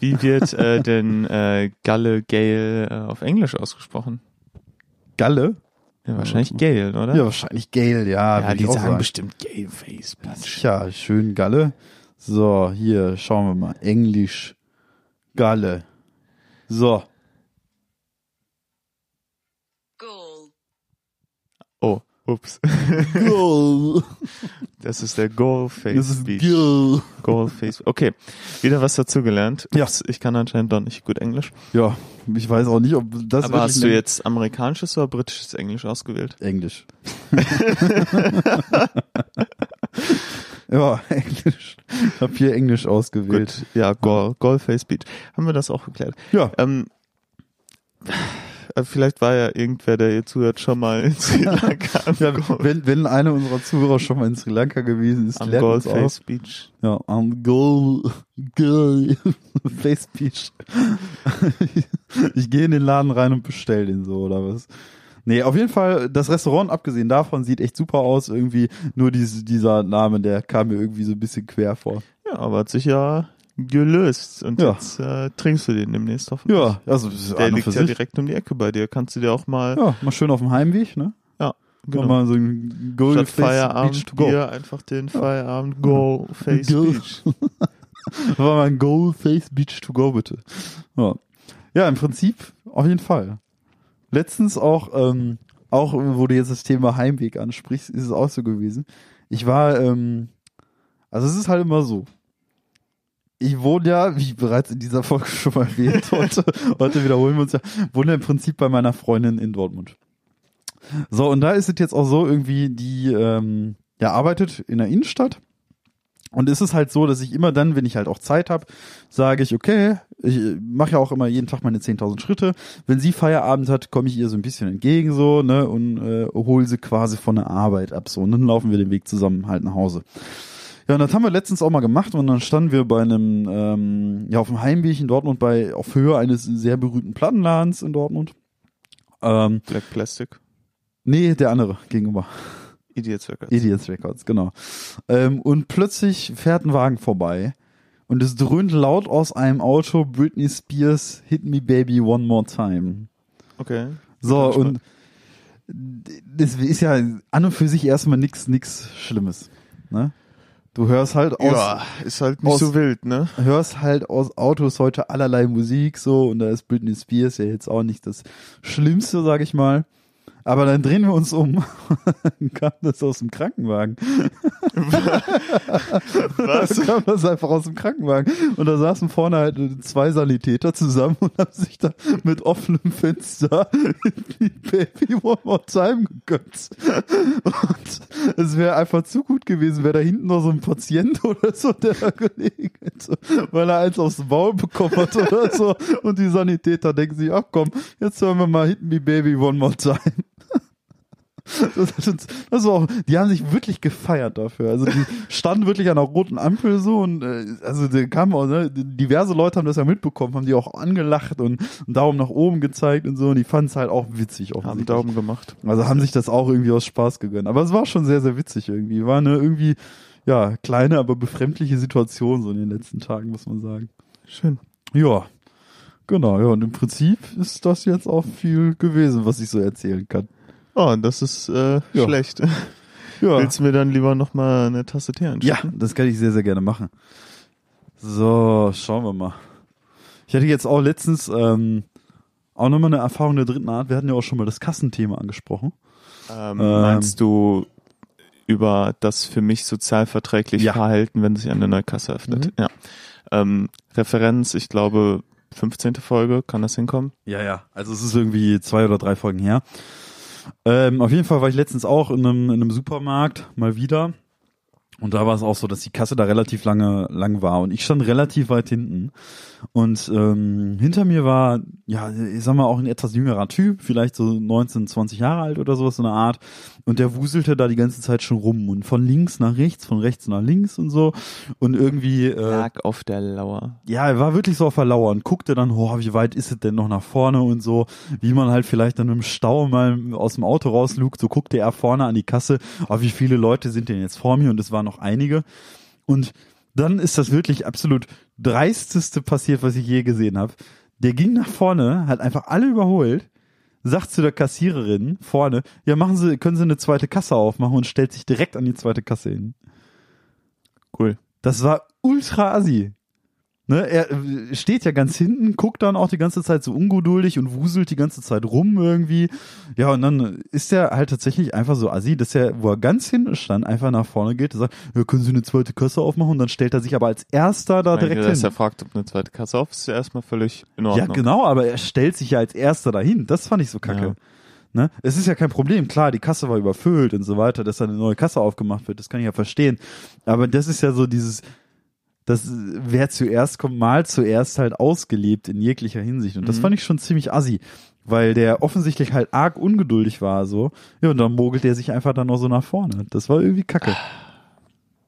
Wie wird äh, denn äh, Galle Gale äh, auf Englisch ausgesprochen? Galle? Ja, wahrscheinlich Gale, oder? Ja, wahrscheinlich Gale, ja. ja die sagen bestimmt Gale Face. Bitch. Ja, schön Galle. So, hier, schauen wir mal. Englisch. Galle. So. Goal. Oh, ups. Galle. Das ist der Goal Face Das ist Speech. Galle. Goal Face. Okay, wieder was dazugelernt. Ja. Ich kann anscheinend doch nicht gut Englisch. Ja, ich weiß auch nicht, ob das Aber hast du jetzt amerikanisches oder britisches Englisch ausgewählt? Englisch. ja, Englisch. Ich habe hier Englisch ausgewählt. Gut. Ja, Goal, Goal Face Speech. Haben wir das auch geklärt? Ja, Ähm, äh, vielleicht war ja irgendwer, der ihr zuhört, schon mal in Sri Lanka ja wenn, wenn einer unserer Zuhörer schon mal in Sri Lanka gewesen ist, am lernt Goal uns Face auch. Speech. Ja, am Goal, Goal, Face Speech. ich gehe in den Laden rein und bestell den so, oder was? Nee, auf jeden Fall, das Restaurant, abgesehen davon, sieht echt super aus. Irgendwie, nur diese, dieser Name, der kam mir irgendwie so ein bisschen quer vor. Ja, aber hat sich ja gelöst. Und Ja. jetzt äh, trinkst du den demnächst hoffentlich. Ja, also, Der liegt ja direkt um die Ecke bei dir. Kannst du dir auch mal, Ja, mal schön auf dem Heimweg, ne? ja, genau. Nochmal so ein Goal Statt Feierabend go. Bier einfach den Feierabend Go Face Go. Das war mein Goal Face Beach to go, bitte. Ja. ja, im Prinzip auf jeden Fall. Letztens auch, ähm, auch wo du jetzt das Thema Heimweg ansprichst, ist es auch so gewesen. Ich war, ähm, also es ist halt immer so. Ich wohne ja, wie bereits in dieser Folge schon mal erwähnt, heute, heute wiederholen wir uns ja, wohne im Prinzip bei meiner Freundin in Dortmund. So, und da ist es jetzt auch so irgendwie, die ähm, ja arbeitet in der Innenstadt. Und es ist halt so, dass ich immer dann, wenn ich halt auch Zeit habe, sage ich, okay, ich mache ja auch immer jeden Tag meine 10.000 Schritte. Wenn sie Feierabend hat, komme ich ihr so ein bisschen entgegen so, ne, und äh, hole sie quasi von der Arbeit ab so. Und dann laufen wir den Weg zusammen halt nach Hause. Ja, und das haben wir letztens auch mal gemacht und dann standen wir bei einem, ähm, ja, auf dem Heimweg in Dortmund bei, auf Höhe eines sehr berühmten Plattenladens in Dortmund. Ähm, Black Plastic. nee, der andere gegenüber. Idiots Records. Idiots Records, genau. Ähm, und plötzlich fährt ein Wagen vorbei und es dröhnt laut aus einem Auto Britney Spears Hit Me Baby One More Time. Okay. So, und das ist ja an und für sich erstmal nix, nix Schlimmes. Ne? Du hörst halt aus, Ja, ist halt nicht aus- so wild, ne? hörst halt aus Autos heute allerlei Musik so und da ist Britney Spears ja jetzt auch nicht das Schlimmste, sag ich mal. Aber dann drehen wir uns um, dann kam das aus dem Krankenwagen. Was? Dann kam das einfach aus dem Krankenwagen. Und da saßen vorne halt zwei Sanitäter zusammen und haben sich da mit offenem Fenster die Baby One More Time gegönnt. Es wäre einfach zu gut gewesen, wäre da hinten noch so ein Patient oder so, der da gelegen hätte, weil er eins aufs Maul bekommen hat oder so. Und die Sanitäter denken sich, ach komm, jetzt hören wir mal Hit Me Baby One More Time. Das, war auch, die haben sich wirklich gefeiert dafür. Also die standen wirklich an einer roten Ampel so und äh, also da kamen auch, ne, diverse Leute haben das ja mitbekommen, haben die auch angelacht und einen Daumen nach oben gezeigt und so und die fanden es halt auch witzig Haben offensichtlich. Daumen gemacht. Also haben sich das auch irgendwie aus Spaß gegönnt. Aber es war schon sehr, sehr witzig irgendwie. War eine irgendwie, ja, kleine, aber befremdliche Situation so in den letzten Tagen, muss man sagen. Schön. Ja, genau. Ja, und im Prinzip ist das jetzt auch viel gewesen, was ich so erzählen kann. Oh, das ist äh, Ja. schlecht. Ja. Willst du mir dann lieber noch mal eine Tasse Tee Ja, anschicken? das kann ich sehr, sehr gerne machen. So, schauen wir mal. Ich hatte jetzt auch letztens ähm, auch nochmal eine Erfahrung der dritten Art. Wir hatten ja auch schon mal das Kassenthema angesprochen. Ähm, Ähm. meinst du über das für mich sozialverträgliche Ja. Verhalten, wenn sich eine neue Kasse öffnet? Mhm. Ja. Ähm, Referenz, ich glaube, 15. Folge, kann das hinkommen? Ja, ja. Also es ist irgendwie zwei oder drei Folgen her. Ähm, auf jeden Fall war ich letztens auch in einem, in einem Supermarkt mal wieder. Und da war es auch so, dass die Kasse da relativ lange lang war und ich stand relativ weit hinten. Und ähm, hinter mir war, ja, ich sag mal, auch ein etwas jüngerer Typ, vielleicht so 19, 20 Jahre alt oder sowas, so eine Art. Und der wuselte da die ganze Zeit schon rum und von links nach rechts, von rechts nach links und so. Und irgendwie, äh, Lag auf der Lauer. ja, er war wirklich so auf der Lauer und guckte dann, oh, wie weit ist es denn noch nach vorne und so, wie man halt vielleicht dann im Stau mal aus dem Auto rauslugt, so guckte er vorne an die Kasse, oh, wie viele Leute sind denn jetzt vor mir und es waren noch einige. Und dann ist das wirklich absolut dreisteste passiert, was ich je gesehen habe. Der ging nach vorne, hat einfach alle überholt, sagt zu der Kassiererin vorne, ja, machen Sie, können Sie eine zweite Kasse aufmachen und stellt sich direkt an die zweite Kasse hin. Cool. Das war ultra assi. Ne, er äh, steht ja ganz hinten, guckt dann auch die ganze Zeit so ungeduldig und wuselt die ganze Zeit rum irgendwie. Ja, und dann ist er halt tatsächlich einfach so assi, dass er, wo er ganz hinten stand, einfach nach vorne geht und sagt, ja, können Sie eine zweite Kasse aufmachen? Und dann stellt er sich aber als erster da direkt dass hin. er fragt, ob eine zweite Kasse auf ist, ist ja erstmal völlig in Ja, Ordnung. genau, aber er stellt sich ja als erster dahin. Das fand ich so kacke. Ja. Ne? Es ist ja kein Problem. Klar, die Kasse war überfüllt und so weiter, dass da eine neue Kasse aufgemacht wird. Das kann ich ja verstehen. Aber das ist ja so dieses, das, wer zuerst kommt, mal zuerst halt ausgelebt in jeglicher Hinsicht. Und das Mhm. fand ich schon ziemlich assi. Weil der offensichtlich halt arg ungeduldig war, so. Ja, und dann mogelt er sich einfach dann noch so nach vorne. Das war irgendwie kacke.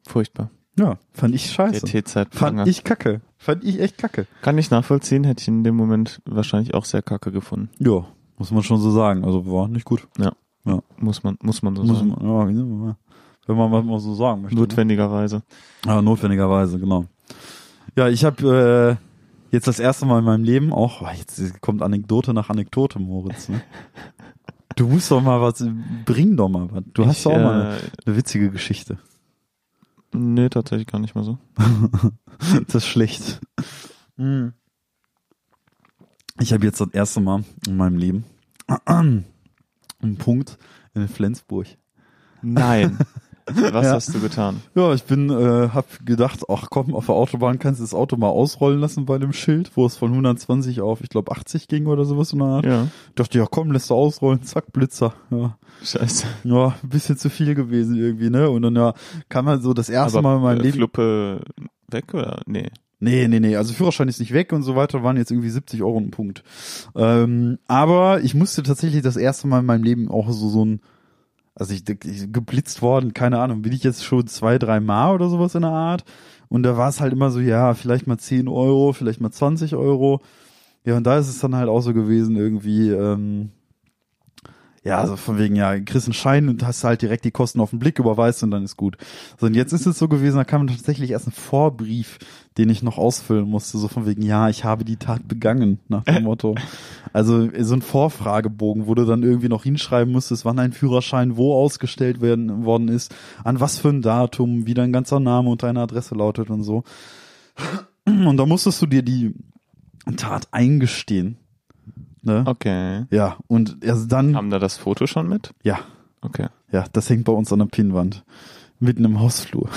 Furchtbar. Ja, fand ich Der scheiße. T-Zeitpranger. Fand ich kacke. Fand ich echt kacke. Kann ich nachvollziehen, hätte ich in dem Moment wahrscheinlich auch sehr kacke gefunden. Ja, muss man schon so sagen. Also war nicht gut. Muss man, muss man so Muss sagen. man, ja, wenn man was mal so sagen möchte. ne? Notwendigerweise. Ja, notwendigerweise, genau. Ja, ich habe äh, jetzt das erste Mal in meinem Leben auch, oh, jetzt kommt Anekdote nach Anekdote, Moritz. Ne? Du musst doch mal was, bring doch mal was. Du hast doch auch mal eine, äh, eine witzige Geschichte. Nee, tatsächlich gar nicht mal so. Das ist schlecht. Hm. Ich habe jetzt das erste Mal in meinem Leben einen Punkt in Flensburg. Nein. Was Ja. hast du getan? Ja, ich bin, äh, hab gedacht, ach komm, auf der Autobahn kannst du das Auto mal ausrollen lassen bei dem Schild, wo es von 120 auf, ich glaube, 80 ging oder sowas in der Art. Ja. Dachte, ja komm, lässt du ausrollen, zack, Blitzer. Ja, Scheiße. ja ein bisschen zu viel gewesen irgendwie, ne? Und dann ja, kam man so das erste Mal in meinem äh, Leben. Fluppe weg oder? Nee. Nee, nee, nee, also Führerschein ist nicht weg und so weiter, waren jetzt irgendwie 70 Euro ein Punkt. Ähm, aber ich musste tatsächlich das erste Mal in meinem Leben auch so, so ein, also ich, ich geblitzt worden, keine Ahnung, bin ich jetzt schon zwei, drei Mal oder sowas in der Art. Und da war es halt immer so, ja, vielleicht mal 10 Euro, vielleicht mal 20 Euro. Ja, und da ist es dann halt auch so gewesen, irgendwie, ähm, ja, also von wegen, ja, kriegst einen Schein und hast halt direkt die Kosten auf den Blick, überweist und dann ist gut. So, und jetzt ist es so gewesen, da kam tatsächlich erst ein Vorbrief, den ich noch ausfüllen musste, so von wegen, ja, ich habe die Tat begangen, nach dem Motto. Also so ein Vorfragebogen, wo du dann irgendwie noch hinschreiben musstest, wann ein Führerschein wo ausgestellt werden worden ist, an was für ein Datum, wie dein ganzer Name und deine Adresse lautet und so. Und da musstest du dir die Tat eingestehen. Ne? Okay. Ja, und erst dann, Haben da das Foto schon mit? ja, Okay. ja, das hängt bei uns an der Pinnwand. Mitten im Hausflur.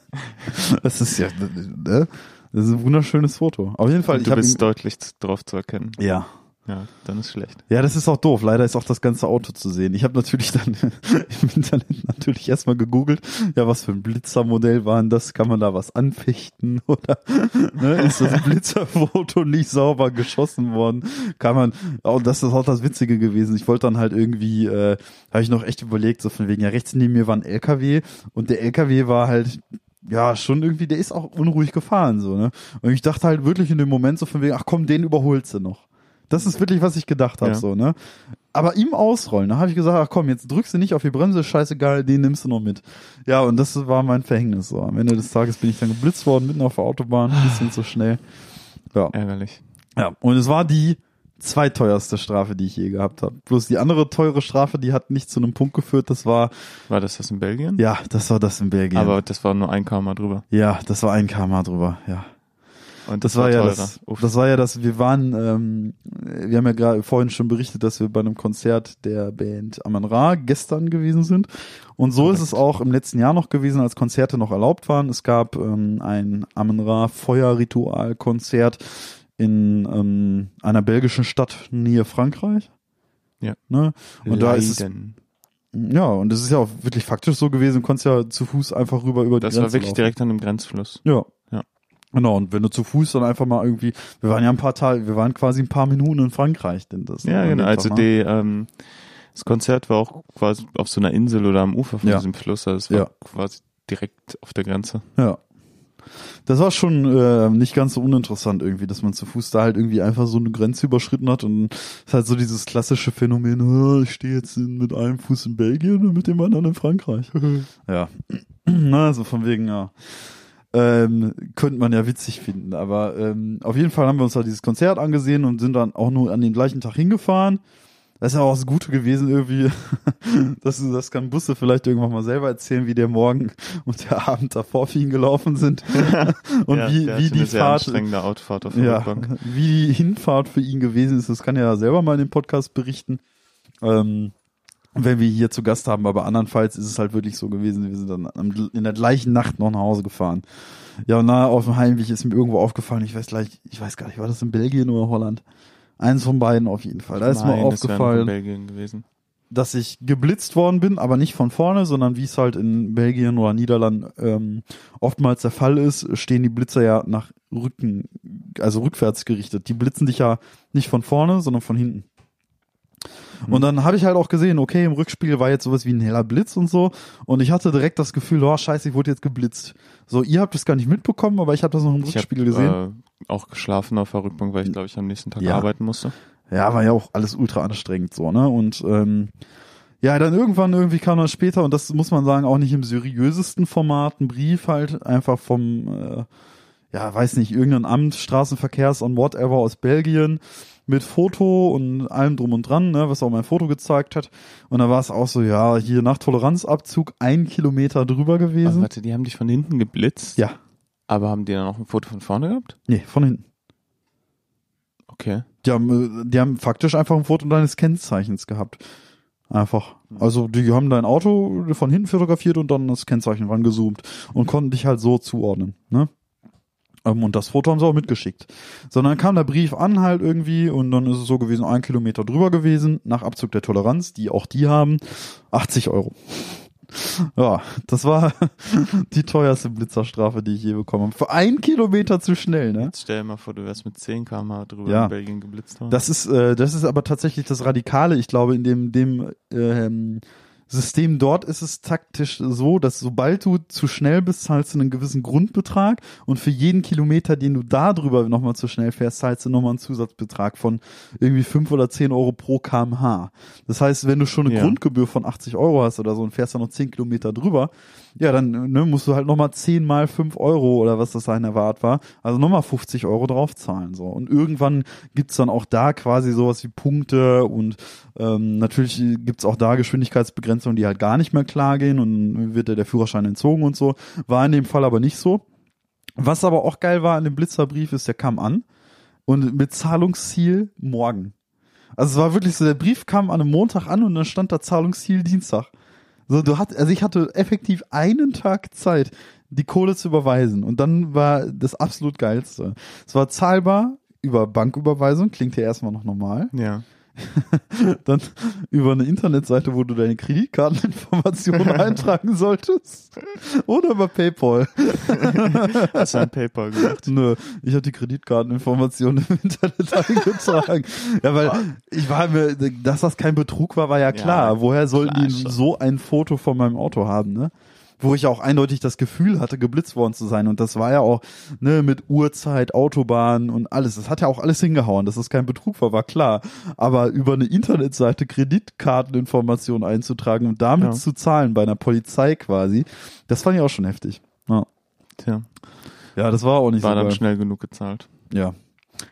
das ist ja, ne? Das ist ein wunderschönes Foto. Auf jeden Fall, Und du bist deutlich drauf zu erkennen. ja. Ja, dann ist schlecht. Ja, das ist auch doof. Leider ist auch das ganze Auto zu sehen. Ich habe natürlich dann im Internet natürlich erstmal gegoogelt, ja, was für ein Blitzermodell war denn das? Kann man da was anfechten? Oder ne, ist das Blitzerfoto nicht sauber geschossen worden? Kann man, oh, das ist auch das Witzige gewesen. Ich wollte dann halt irgendwie, äh, habe ich noch echt überlegt, so von wegen, ja, rechts neben mir war ein LKW und der LKW war halt ja, schon irgendwie, der ist auch unruhig gefahren, so, ne? Und ich dachte halt wirklich in dem Moment so von wegen, ach komm, den überholst du noch. Das ist wirklich, was ich gedacht habe, Ja. so, ne? Aber ihm ausrollen, da habe ich gesagt, ach komm, jetzt drückst du nicht auf die Bremse, scheißegal, den nimmst du noch mit. Ja, und das war mein Verhängnis, so. Am Ende des Tages bin ich dann geblitzt worden, mitten auf der Autobahn, ein bisschen zu schnell. Ja. Ärgerlich. Ja, und es war die zweiteuerste Strafe, die ich je gehabt habe. Bloß die andere teure Strafe, die hat nicht zu einem Punkt geführt, das war, War das das in Belgien? ja, das war das in Belgien. Aber das war nur ein Km drüber. ja, das war ein kmh drüber, ja. Und Das war ja teurer. das, das war ja das, wir waren, ähm, wir haben ja gerade vorhin schon berichtet, dass wir bei einem Konzert der Band Aman Ra gestern gewesen sind. Und so ist es auch im letzten Jahr noch gewesen, als Konzerte noch erlaubt waren. Es gab ähm, ein Aman Ra Feuerritualkonzert in ähm, einer belgischen Stadt nähe Frankreich. Ja. Ne? Und da ist es Leiden. Ja, und es ist ja auch wirklich faktisch so gewesen, du konntest ja zu Fuß einfach rüber über die Das Grenze war wirklich laufen. direkt an dem Grenzfluss. Ja. Genau, und wenn du zu Fuß dann einfach mal irgendwie, wir waren ja ein paar Tage, wir waren quasi ein paar Minuten in Frankreich, denn das Ja, genau. Also die, ähm, das Konzert war auch quasi auf so einer Insel oder am Ufer von Ja. diesem Fluss. Also es war Ja. quasi direkt auf der Grenze. Ja. Das war schon äh, nicht ganz so uninteressant irgendwie, dass man zu Fuß da halt irgendwie einfach so eine Grenze überschritten hat und es ist halt so dieses klassische Phänomen, "Oh, ich stehe jetzt in, mit einem Fuß in Belgien und mit dem anderen in Frankreich. ja. Na, also von wegen, ja. Ähm, könnte man ja witzig finden, aber ähm, auf jeden Fall haben wir uns halt dieses Konzert angesehen und sind dann auch nur an den gleichen Tag hingefahren. Das ist ja auch das Gute gewesen irgendwie. Das, das kann Busse vielleicht irgendwann mal selber erzählen, wie der Morgen und der Abend davor für ihn gelaufen sind. und ja, wie, wie die Fahrt, Autofahrt auf ja, Rückbank. wie die Hinfahrt für ihn gewesen ist. Das kann er ja selber mal in dem Podcast berichten. Ähm, wenn wir hier zu Gast haben, aber andernfalls ist es halt wirklich so gewesen, wir sind dann in der gleichen Nacht noch nach Hause gefahren. Ja, und na, auf dem Heimweg ist mir irgendwo aufgefallen, ich weiß gleich, ich weiß gar nicht, war das in Belgien oder Holland? Eins von beiden auf jeden Fall. Da ist mir Nein, aufgefallen, Belgien gewesen. dass ich geblitzt worden bin, aber nicht von vorne, sondern wie es halt in Belgien oder Niederlanden ähm, oftmals der Fall ist, stehen die Blitzer ja nach Rücken, also rückwärts gerichtet. Die blitzen dich ja nicht von vorne, sondern von hinten. Und dann habe ich halt auch gesehen, okay, im Rückspiegel war jetzt sowas wie ein heller Blitz und so. Und ich hatte direkt das Gefühl, oh scheiße, ich wurde jetzt geblitzt. So, ihr habt das gar nicht mitbekommen, aber ich habe das noch im Ich Rückspiegel habe gesehen. äh, auch geschlafen auf der Rückbank, weil ich glaube ich am nächsten Tag Ja. arbeiten musste. Ja, war ja auch alles ultra anstrengend so, ne? Und ähm, ja, dann irgendwann irgendwie kam das später und das muss man sagen, auch nicht im seriösesten Format, ein Brief halt einfach vom, äh, ja, weiß nicht, irgendein Amt, Straßenverkehrs und whatever aus Belgien mit Foto und allem drum und dran, ne, was auch mein Foto gezeigt hat. Und da war es auch so, ja, hier nach Toleranzabzug ein Kilometer drüber Aber gewesen. warte, die haben dich von hinten geblitzt? Ja, Aber haben die dann auch ein Foto von vorne gehabt? nee, von hinten. Okay. Die haben, äh, die haben faktisch einfach ein Foto deines Kennzeichens gehabt. Einfach. Also die haben dein Auto von hinten fotografiert und dann das Kennzeichen rangezoomt und konnten dich halt so zuordnen. Ne? Ähm, Und das Foto haben sie auch mitgeschickt. Sondern kam der Brief an halt irgendwie und dann ist es so gewesen, ein Kilometer drüber gewesen, nach Abzug der Toleranz, die auch die haben, 80 Euro. Ja, das war die teuerste Blitzerstrafe, die ich je bekommen habe. Für einen Kilometer zu schnell, ne? Jetzt stell dir mal vor, du wärst mit 10 km/h drüber Ja. in Belgien geblitzt worden. Das ist, äh, das ist aber tatsächlich das Radikale. Ich glaube, in dem, dem ähm, System dort ist es taktisch so, dass sobald du zu schnell bist, zahlst du einen gewissen Grundbetrag und für jeden Kilometer, den du da drüber nochmal zu schnell fährst, zahlst du nochmal einen Zusatzbetrag von irgendwie fünf oder zehn Euro pro kmh. Das heißt, wenn du schon eine Ja. Grundgebühr von 80 Euro hast oder so und fährst dann noch 10 Kilometer drüber, ja, dann ne, musst du halt nochmal 10 mal 5 Euro oder was das sein Wert war, also nochmal 50 Euro draufzahlen. So. Und irgendwann gibt's dann auch da quasi sowas wie Punkte und ähm, natürlich gibt's auch da Geschwindigkeitsbegrenzungen, die halt gar nicht mehr klar gehen und wird dir der Führerschein entzogen und so. War in dem Fall aber nicht so. Was aber auch geil war an dem Blitzerbrief ist, der kam an und mit Zahlungsziel morgen. Also es war wirklich so, der Brief kam an einem Montag an und dann stand da Zahlungsziel Dienstag. So, du hat, also ich hatte effektiv einen Tag Zeit, die Kohle zu überweisen. Und dann war das absolut geilste. Es war zahlbar über Banküberweisung, klingt ja erstmal noch normal. ja. Dann über eine Internetseite, wo du deine Kreditkarteninformationen eintragen solltest. Oder über PayPal. Hast du ein PayPal gemacht? Nö, ich habe die Kreditkarteninformationen im Internet eingetragen. Ja, weil ich war mir, dass das kein Betrug war, war ja klar. Ja, Woher sollten klar die so ein Foto von meinem Auto haben, ne? Wo ich auch eindeutig das Gefühl hatte, geblitzt worden zu sein. Und das war ja auch, ne, mit Uhrzeit, Autobahn und alles. Das hat ja auch alles hingehauen. Dass das kein Betrug war, war klar. Aber über eine Internetseite Kreditkarteninformationen einzutragen und damit Ja. zu zahlen bei einer Polizei quasi, das fand ich auch schon heftig. Ja, Tja, ja das war auch nicht war so dann geil. schnell genug gezahlt. Ja.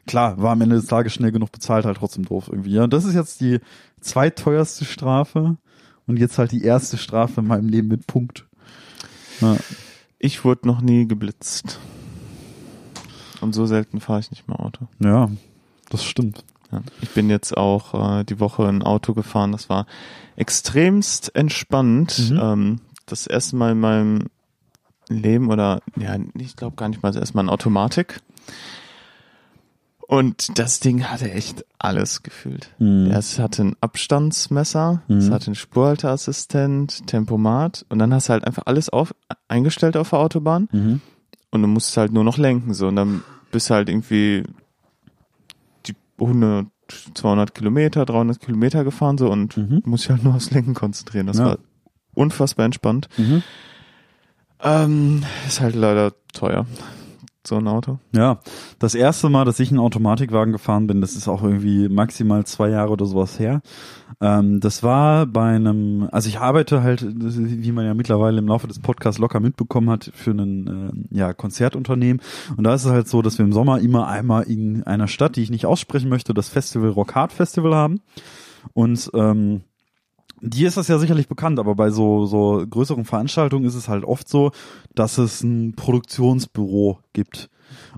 Klar, war am Ende des Tages schnell genug bezahlt, halt trotzdem doof irgendwie. Ja, und das ist jetzt die zweiteuerste Strafe und jetzt halt die erste Strafe in meinem Leben mit Punkt. Ja. Ich wurde noch nie geblitzt. Und so selten fahre ich nicht mehr Auto. ja, das stimmt. Ja. Ich bin jetzt auch äh, die Woche ein Auto gefahren. Das war extremst entspannt. Mhm. Ähm, das erste Mal in meinem Leben oder ja, ich glaube gar nicht mal das erste Mal in Automatik. Und das Ding hatte echt alles gefühlt. Mhm. Ja, es hatte ein Abstandsmesser, es Mhm. hatte einen Spurhalteassistent, Tempomat und dann hast du halt einfach alles auf, eingestellt auf der Autobahn Mhm. und du musst halt nur noch lenken so und dann bist du halt irgendwie die 100, 200 Kilometer, 300 Kilometer gefahren so und Mhm. musst halt nur aufs Lenken konzentrieren. Das Ja. war unfassbar entspannt. Mhm. Ähm, ist halt leider teuer, so ein Auto. Ja, das erste Mal, dass ich einen Automatikwagen gefahren bin, das ist auch irgendwie maximal zwei Jahre oder sowas her. Ähm, das war bei einem, also ich arbeite halt, wie man ja mittlerweile im Laufe des Podcasts locker mitbekommen hat, für ein äh, ja, Konzertunternehmen. Und da ist es halt so, dass wir im Sommer immer einmal in einer Stadt, die ich nicht aussprechen möchte, das Festival Rock Hard Festival haben. Und ähm, dir ist das ja sicherlich bekannt, aber bei so, so größeren Veranstaltungen ist es halt oft so, dass es ein Produktionsbüro gibt.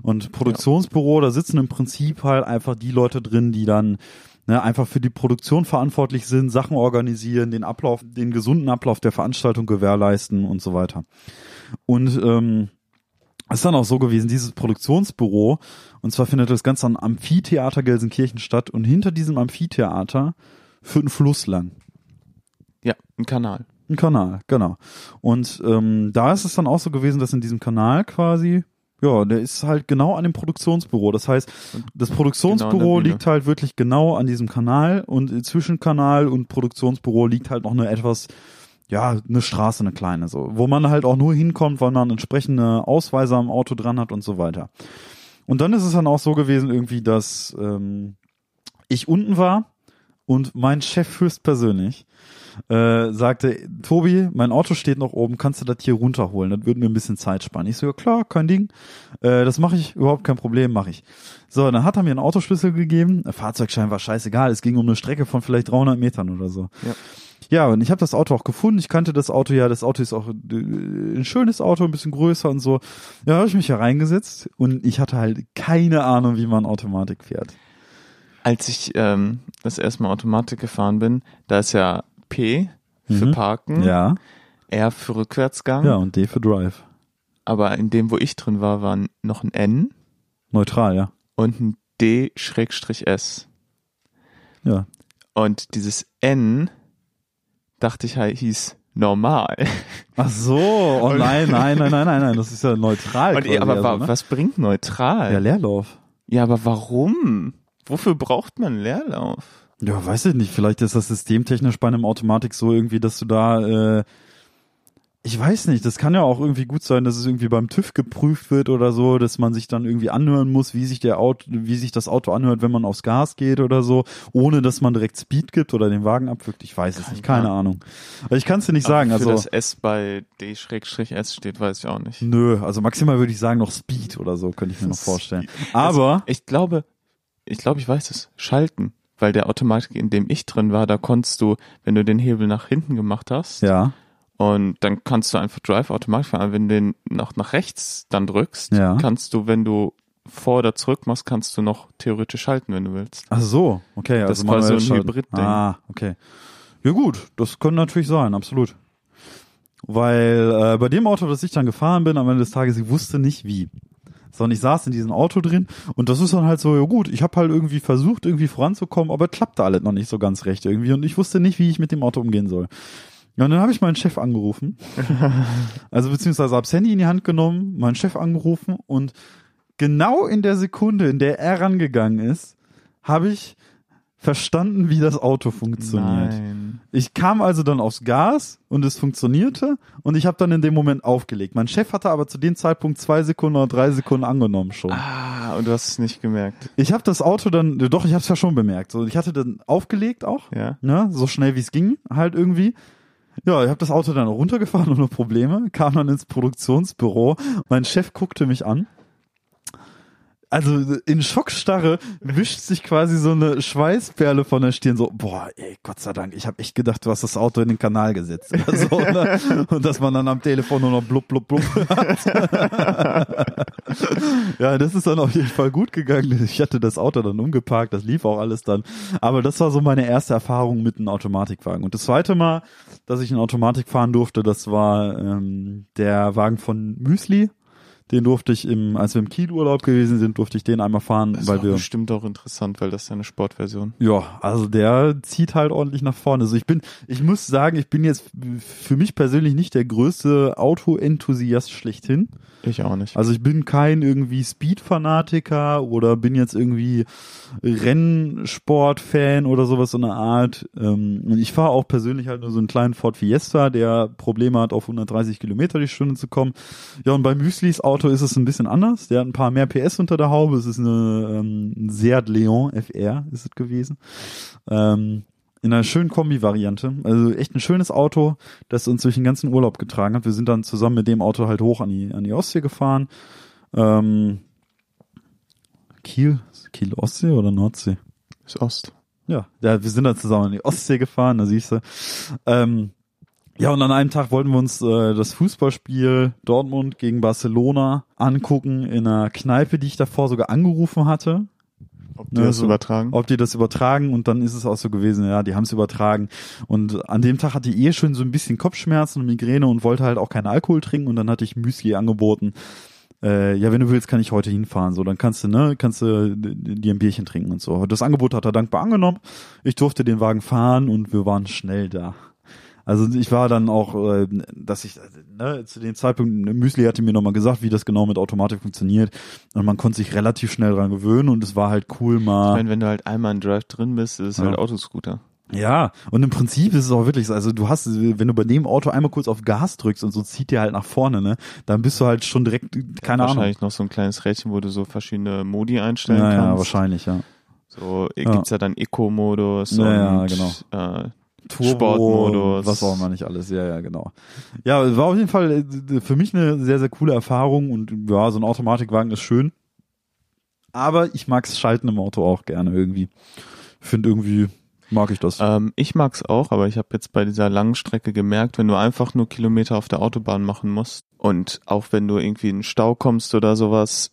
Und Produktionsbüro, da sitzen im Prinzip halt einfach die Leute drin, die dann ne, einfach für die Produktion verantwortlich sind, Sachen organisieren, den Ablauf, den gesunden Ablauf der Veranstaltung gewährleisten und so weiter. Und ähm, es ist dann auch so gewesen, dieses Produktionsbüro, und zwar findet das Ganze am Amphitheater Gelsenkirchen statt, und hinter diesem Amphitheater führt ein Fluss lang. Ja, ein Kanal. Ein Kanal, genau. Und ähm, da ist es dann auch so gewesen, dass in diesem Kanal quasi, ja, der ist halt genau an dem Produktionsbüro. Das heißt, das Produktionsbüro Genau der Bühne. liegt halt wirklich genau an diesem Kanal und zwischen Kanal und Produktionsbüro liegt halt noch eine etwas, ja, eine Straße, eine kleine so, wo man halt auch nur hinkommt, weil man entsprechende Ausweise am Auto dran hat und so weiter. Und dann ist es dann auch so gewesen irgendwie, dass ähm, ich unten war und mein Chef höchstpersönlich äh, sagte, Tobi, mein Auto steht noch oben, kannst du das hier runterholen? Das würde mir ein bisschen Zeit sparen. Ich so, ja klar, kein Ding. Äh, das mache ich, überhaupt kein Problem, mache ich. So, dann hat er mir einen Autoschlüssel gegeben. Der Fahrzeugschein war scheißegal, es ging um eine Strecke von vielleicht 300 Metern oder so. Ja. Ja, und ich habe das Auto auch gefunden. Ich kannte das Auto ja. Das Auto ist auch äh, ein schönes Auto, ein bisschen größer und so. Ja, habe ich mich hier reingesetzt und ich hatte halt keine Ahnung, wie man Automatik fährt. Als ich ähm, das erste Mal Automatik gefahren bin, da ist ja P für Mhm. Parken, Ja, R für Rückwärtsgang, ja, und D für Drive. aber in dem, wo ich drin war, war noch ein N Neutral, ja. und ein D-S. Ja. Und dieses N, dachte ich halt, hieß normal. Ach so, oh nein, nein, nein, nein, nein, nein, das ist ja neutral. Und, aber also, ne? was bringt neutral? Ja, Leerlauf. Ja, aber warum? Wofür braucht man Leerlauf? Ja, weiß ich nicht. Vielleicht ist das systemtechnisch bei einem Automatik so irgendwie, dass du da, äh, ich weiß nicht, das kann ja auch irgendwie gut sein, dass es irgendwie beim TÜV geprüft wird oder so, dass man sich dann irgendwie anhören muss, wie sich der Auto, wie sich das Auto anhört, wenn man aufs Gas geht oder so, ohne dass man direkt Speed gibt oder den Wagen abwirkt. Ich weiß es nicht, keine Ahnung. Aber ich kann es dir nicht sagen. Aber für Also das S bei D-S steht, weiß ich auch nicht. nö, also maximal würde ich sagen noch Speed oder so, könnte ich mir noch vorstellen. Aber Ich glaube, ich glaube, ich weiß es. Schalten. Weil der Automatik, in dem ich drin war, da konntest du, wenn du den Hebel nach hinten gemacht hast, ja, und dann kannst du einfach Drive automatisch fahren. Wenn du den noch nach rechts dann drückst, Ja. kannst du, wenn du vor oder zurück machst, kannst du noch theoretisch schalten, wenn du willst. Ach so, okay. Also Das war so ein. Hybrid-Ding. Ah, okay. Ja gut, das kann natürlich sein, absolut. Weil äh, bei dem Auto, das ich dann gefahren bin, am Ende des Tages, ich wusste nicht wie. Sondern ich saß in diesem Auto drin und das ist dann halt so, ja gut, ich habe halt irgendwie versucht, irgendwie voranzukommen, aber es klappte alles noch nicht so ganz recht irgendwie und ich wusste nicht, wie ich mit dem Auto umgehen soll. Ja, und dann habe ich meinen Chef angerufen. also beziehungsweise hab's Handy in die Hand genommen, meinen Chef angerufen und genau in der Sekunde, in der er rangegangen ist, habe ich verstanden, wie das Auto funktioniert. Nein. Ich kam also dann aufs Gas und es funktionierte und ich habe dann in dem Moment aufgelegt. Mein Chef hatte aber zu dem Zeitpunkt zwei Sekunden oder drei Sekunden angenommen schon. Ah, und du hast es nicht gemerkt. Ich habe das Auto dann, doch, ich habe es ja schon bemerkt. So, ich hatte dann aufgelegt auch, Ja. ne, so schnell wie es ging, halt irgendwie. Ja, ich habe das Auto dann runtergefahren ohne Probleme, kam dann ins Produktionsbüro. Mein Chef guckte mich an. Also in Schockstarre wischt sich quasi so eine Schweißperle von der Stirn so, boah, ey, Gott sei Dank, ich habe echt gedacht, du hast das Auto in den Kanal gesetzt oder so, ne? Und dass man dann am Telefon nur noch blub, blub, blub hat. ja, das ist dann auf jeden Fall gut gegangen. Ich hatte das Auto dann umgeparkt, das lief auch alles dann. Aber das war so meine erste Erfahrung mit einem Automatikwagen. Und das zweite Mal, dass ich eine Automatik fahren durfte, das war ähm, der Wagen von Müsli. Den durfte ich im, als wir im Kielurlaub gewesen sind, durfte ich den einmal fahren, Das weil wir bestimmt auch interessant, weil das ist ja eine Sportversion. ja, also der zieht halt ordentlich nach vorne. Also ich bin, ich muss sagen, ich bin jetzt für mich persönlich nicht der größte Auto-Enthusiast schlechthin. Ich auch nicht. Also ich bin kein irgendwie Speed-Fanatiker oder bin jetzt irgendwie Rennsport-Fan oder sowas so eine Art. Ähm, und ich fahre auch persönlich halt nur so einen kleinen Ford Fiesta, der Probleme hat, auf 130 Kilometer die Stunde zu kommen. Ja, und bei Müslis Auto ist es ein bisschen anders. Der hat ein paar mehr PS unter der Haube. Es ist eine ähm, ein Seat Leon FR ist es gewesen. Ähm, in einer schönen Kombi-Variante. Also echt ein schönes Auto, das uns durch den ganzen Urlaub getragen hat. Wir sind dann zusammen mit dem Auto halt hoch an die, an die Ostsee gefahren. Ähm, Kiel, Kiel Ostsee oder Nordsee? ist Ost. Ja, ja, wir sind dann zusammen an die Ostsee gefahren, da siehst du. Ähm, ja, und an einem Tag wollten wir uns äh, das Fußballspiel Dortmund gegen Barcelona angucken in einer Kneipe, die ich davor sogar angerufen hatte Ob die Ne, das so- übertragen? ob die das übertragen und dann ist es auch so gewesen, ja, die haben es übertragen und an dem Tag hatte ich eh schon so ein bisschen Kopfschmerzen und Migräne und wollte halt auch keinen Alkohol trinken und dann hatte ich Müsli angeboten. Äh, ja, wenn du willst, kann ich heute hinfahren. So, dann kannst du, ne, kannst du dir ein Bierchen trinken und so. Das Angebot hat er dankbar angenommen. Ich durfte den Wagen fahren und wir waren schnell da. Also ich war dann auch, äh, dass ich, ne, zu dem Zeitpunkt, Müsli hatte mir nochmal gesagt, wie das genau mit Automatik funktioniert. Und man konnte sich relativ schnell dran gewöhnen und es war halt cool mal. Ich meine, wenn du halt einmal in Drive drin bist, ist es Ja. halt Autoscooter. Ja, und im Prinzip ist es auch wirklich so, also du hast, wenn du bei dem Auto einmal kurz auf Gas drückst und so zieht der halt nach vorne, ne, dann bist du halt schon direkt, keine Ahnung. Wahrscheinlich noch so ein kleines Rädchen, wo du so verschiedene Modi einstellen Ja, ja, kannst. wahrscheinlich, ja. So äh, Ja. gibt's ja dann Eco-Modus Ja, ja, und genau. äh, Turbo, Sportmodus. was auch immer nicht alles, ja, ja, genau. Ja, war auf jeden Fall äh, für mich eine sehr, sehr coole Erfahrung und ja, so ein Automatikwagen ist schön. Aber ich mag's Schalten im Auto auch gerne irgendwie. Finde irgendwie, mag ich das. Ähm, ich mag's auch, aber ich habe jetzt bei dieser langen Strecke gemerkt, wenn du einfach nur Kilometer auf der Autobahn machen musst und auch wenn du irgendwie in den Stau kommst oder sowas,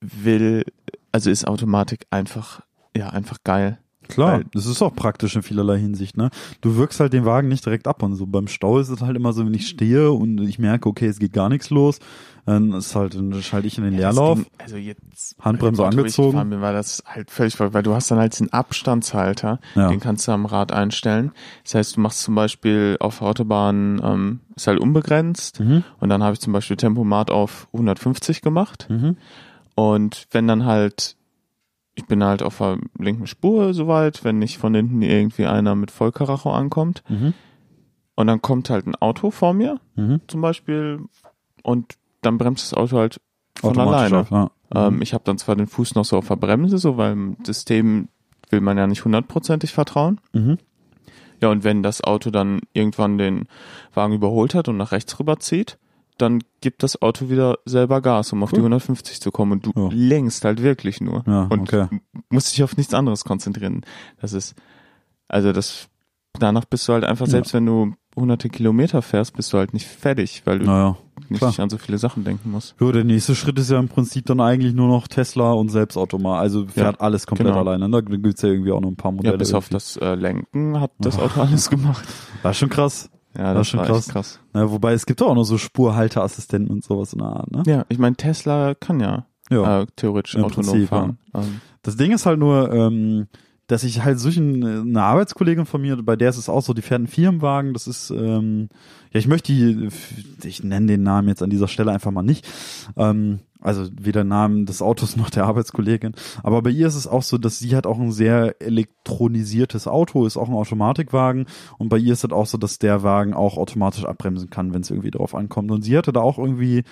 will, also ist Automatik einfach, ja, einfach geil. Klar, Weil- das ist auch praktisch in vielerlei Hinsicht, ne? Du wirkst halt den Wagen nicht direkt ab und so. Beim Stau ist es halt immer so, wenn ich stehe und ich merke, okay, es geht gar nichts los, dann ist halt, dann schalte ich in den Ja, Leerlauf. ging- also jetzt Handbremse angezogen. bin, war das halt völlig weil du hast dann halt den Abstandshalter, Ja. den kannst du am Rad einstellen. Das heißt, du machst zum Beispiel auf der Autobahn, ähm, ist halt unbegrenzt Mhm. und dann habe ich zum Beispiel Tempomat auf 150 gemacht Mhm. und wenn dann halt ich bin halt auf der linken Spur soweit, wenn nicht von hinten irgendwie einer mit Vollkaracho ankommt Mhm. und dann kommt halt ein Auto vor mir Mhm. zum Beispiel und dann bremst das Auto halt von alleine. auf, ja. Ähm, ich habe dann zwar den Fuß noch so auf der Bremse, so weil im System will man ja nicht hundertprozentig vertrauen. Mhm. Ja, und wenn das Auto dann irgendwann den Wagen überholt hat und nach rechts rüber zieht, dann gibt das Auto wieder selber Gas, um auf die Cool. 150 zu kommen. Und du Ja. lenkst halt wirklich nur. Ja, und okay. musst dich auf nichts anderes konzentrieren. Das ist, also das, danach bist du halt einfach, Ja. selbst wenn du hunderte Kilometer fährst, bist du halt nicht fertig, weil du Naja. nicht klar. an so viele Sachen denken musst. Jo, der nächste Schritt ist ja im Prinzip dann eigentlich nur noch Tesla und Selbstautomat. Also fährt alles komplett genau. alleine. Da gibt's ja irgendwie auch noch ein paar Modelle. Ja, bis auf irgendwie. das äh, Lenken hat das Auto alles gemacht. War schon krass. Ja, Das das, ist schon krass. krass. Na, wobei es gibt auch noch so Spurhalteassistenten und sowas in der Art, ne? Ja, ich meine, Tesla kann ja, Ja. äh, theoretisch Im autonom Prinzip, fahren. Ähm, Das Ding ist halt nur, ähm, dass ich halt solchen, eine Arbeitskollegin von mir, bei der ist es auch so, die fährt einen Firmenwagen, das ist, ähm, ja, ich möchte die, ich nenne den Namen jetzt an dieser Stelle einfach mal nicht, ähm, also weder Namen des Autos noch der Arbeitskollegin, aber bei ihr ist es auch so, dass sie hat auch ein sehr elektronisiertes Auto, ist auch ein Automatikwagen und bei ihr ist es auch so, dass der Wagen auch automatisch abbremsen kann, wenn es irgendwie drauf ankommt und sie hatte da auch irgendwie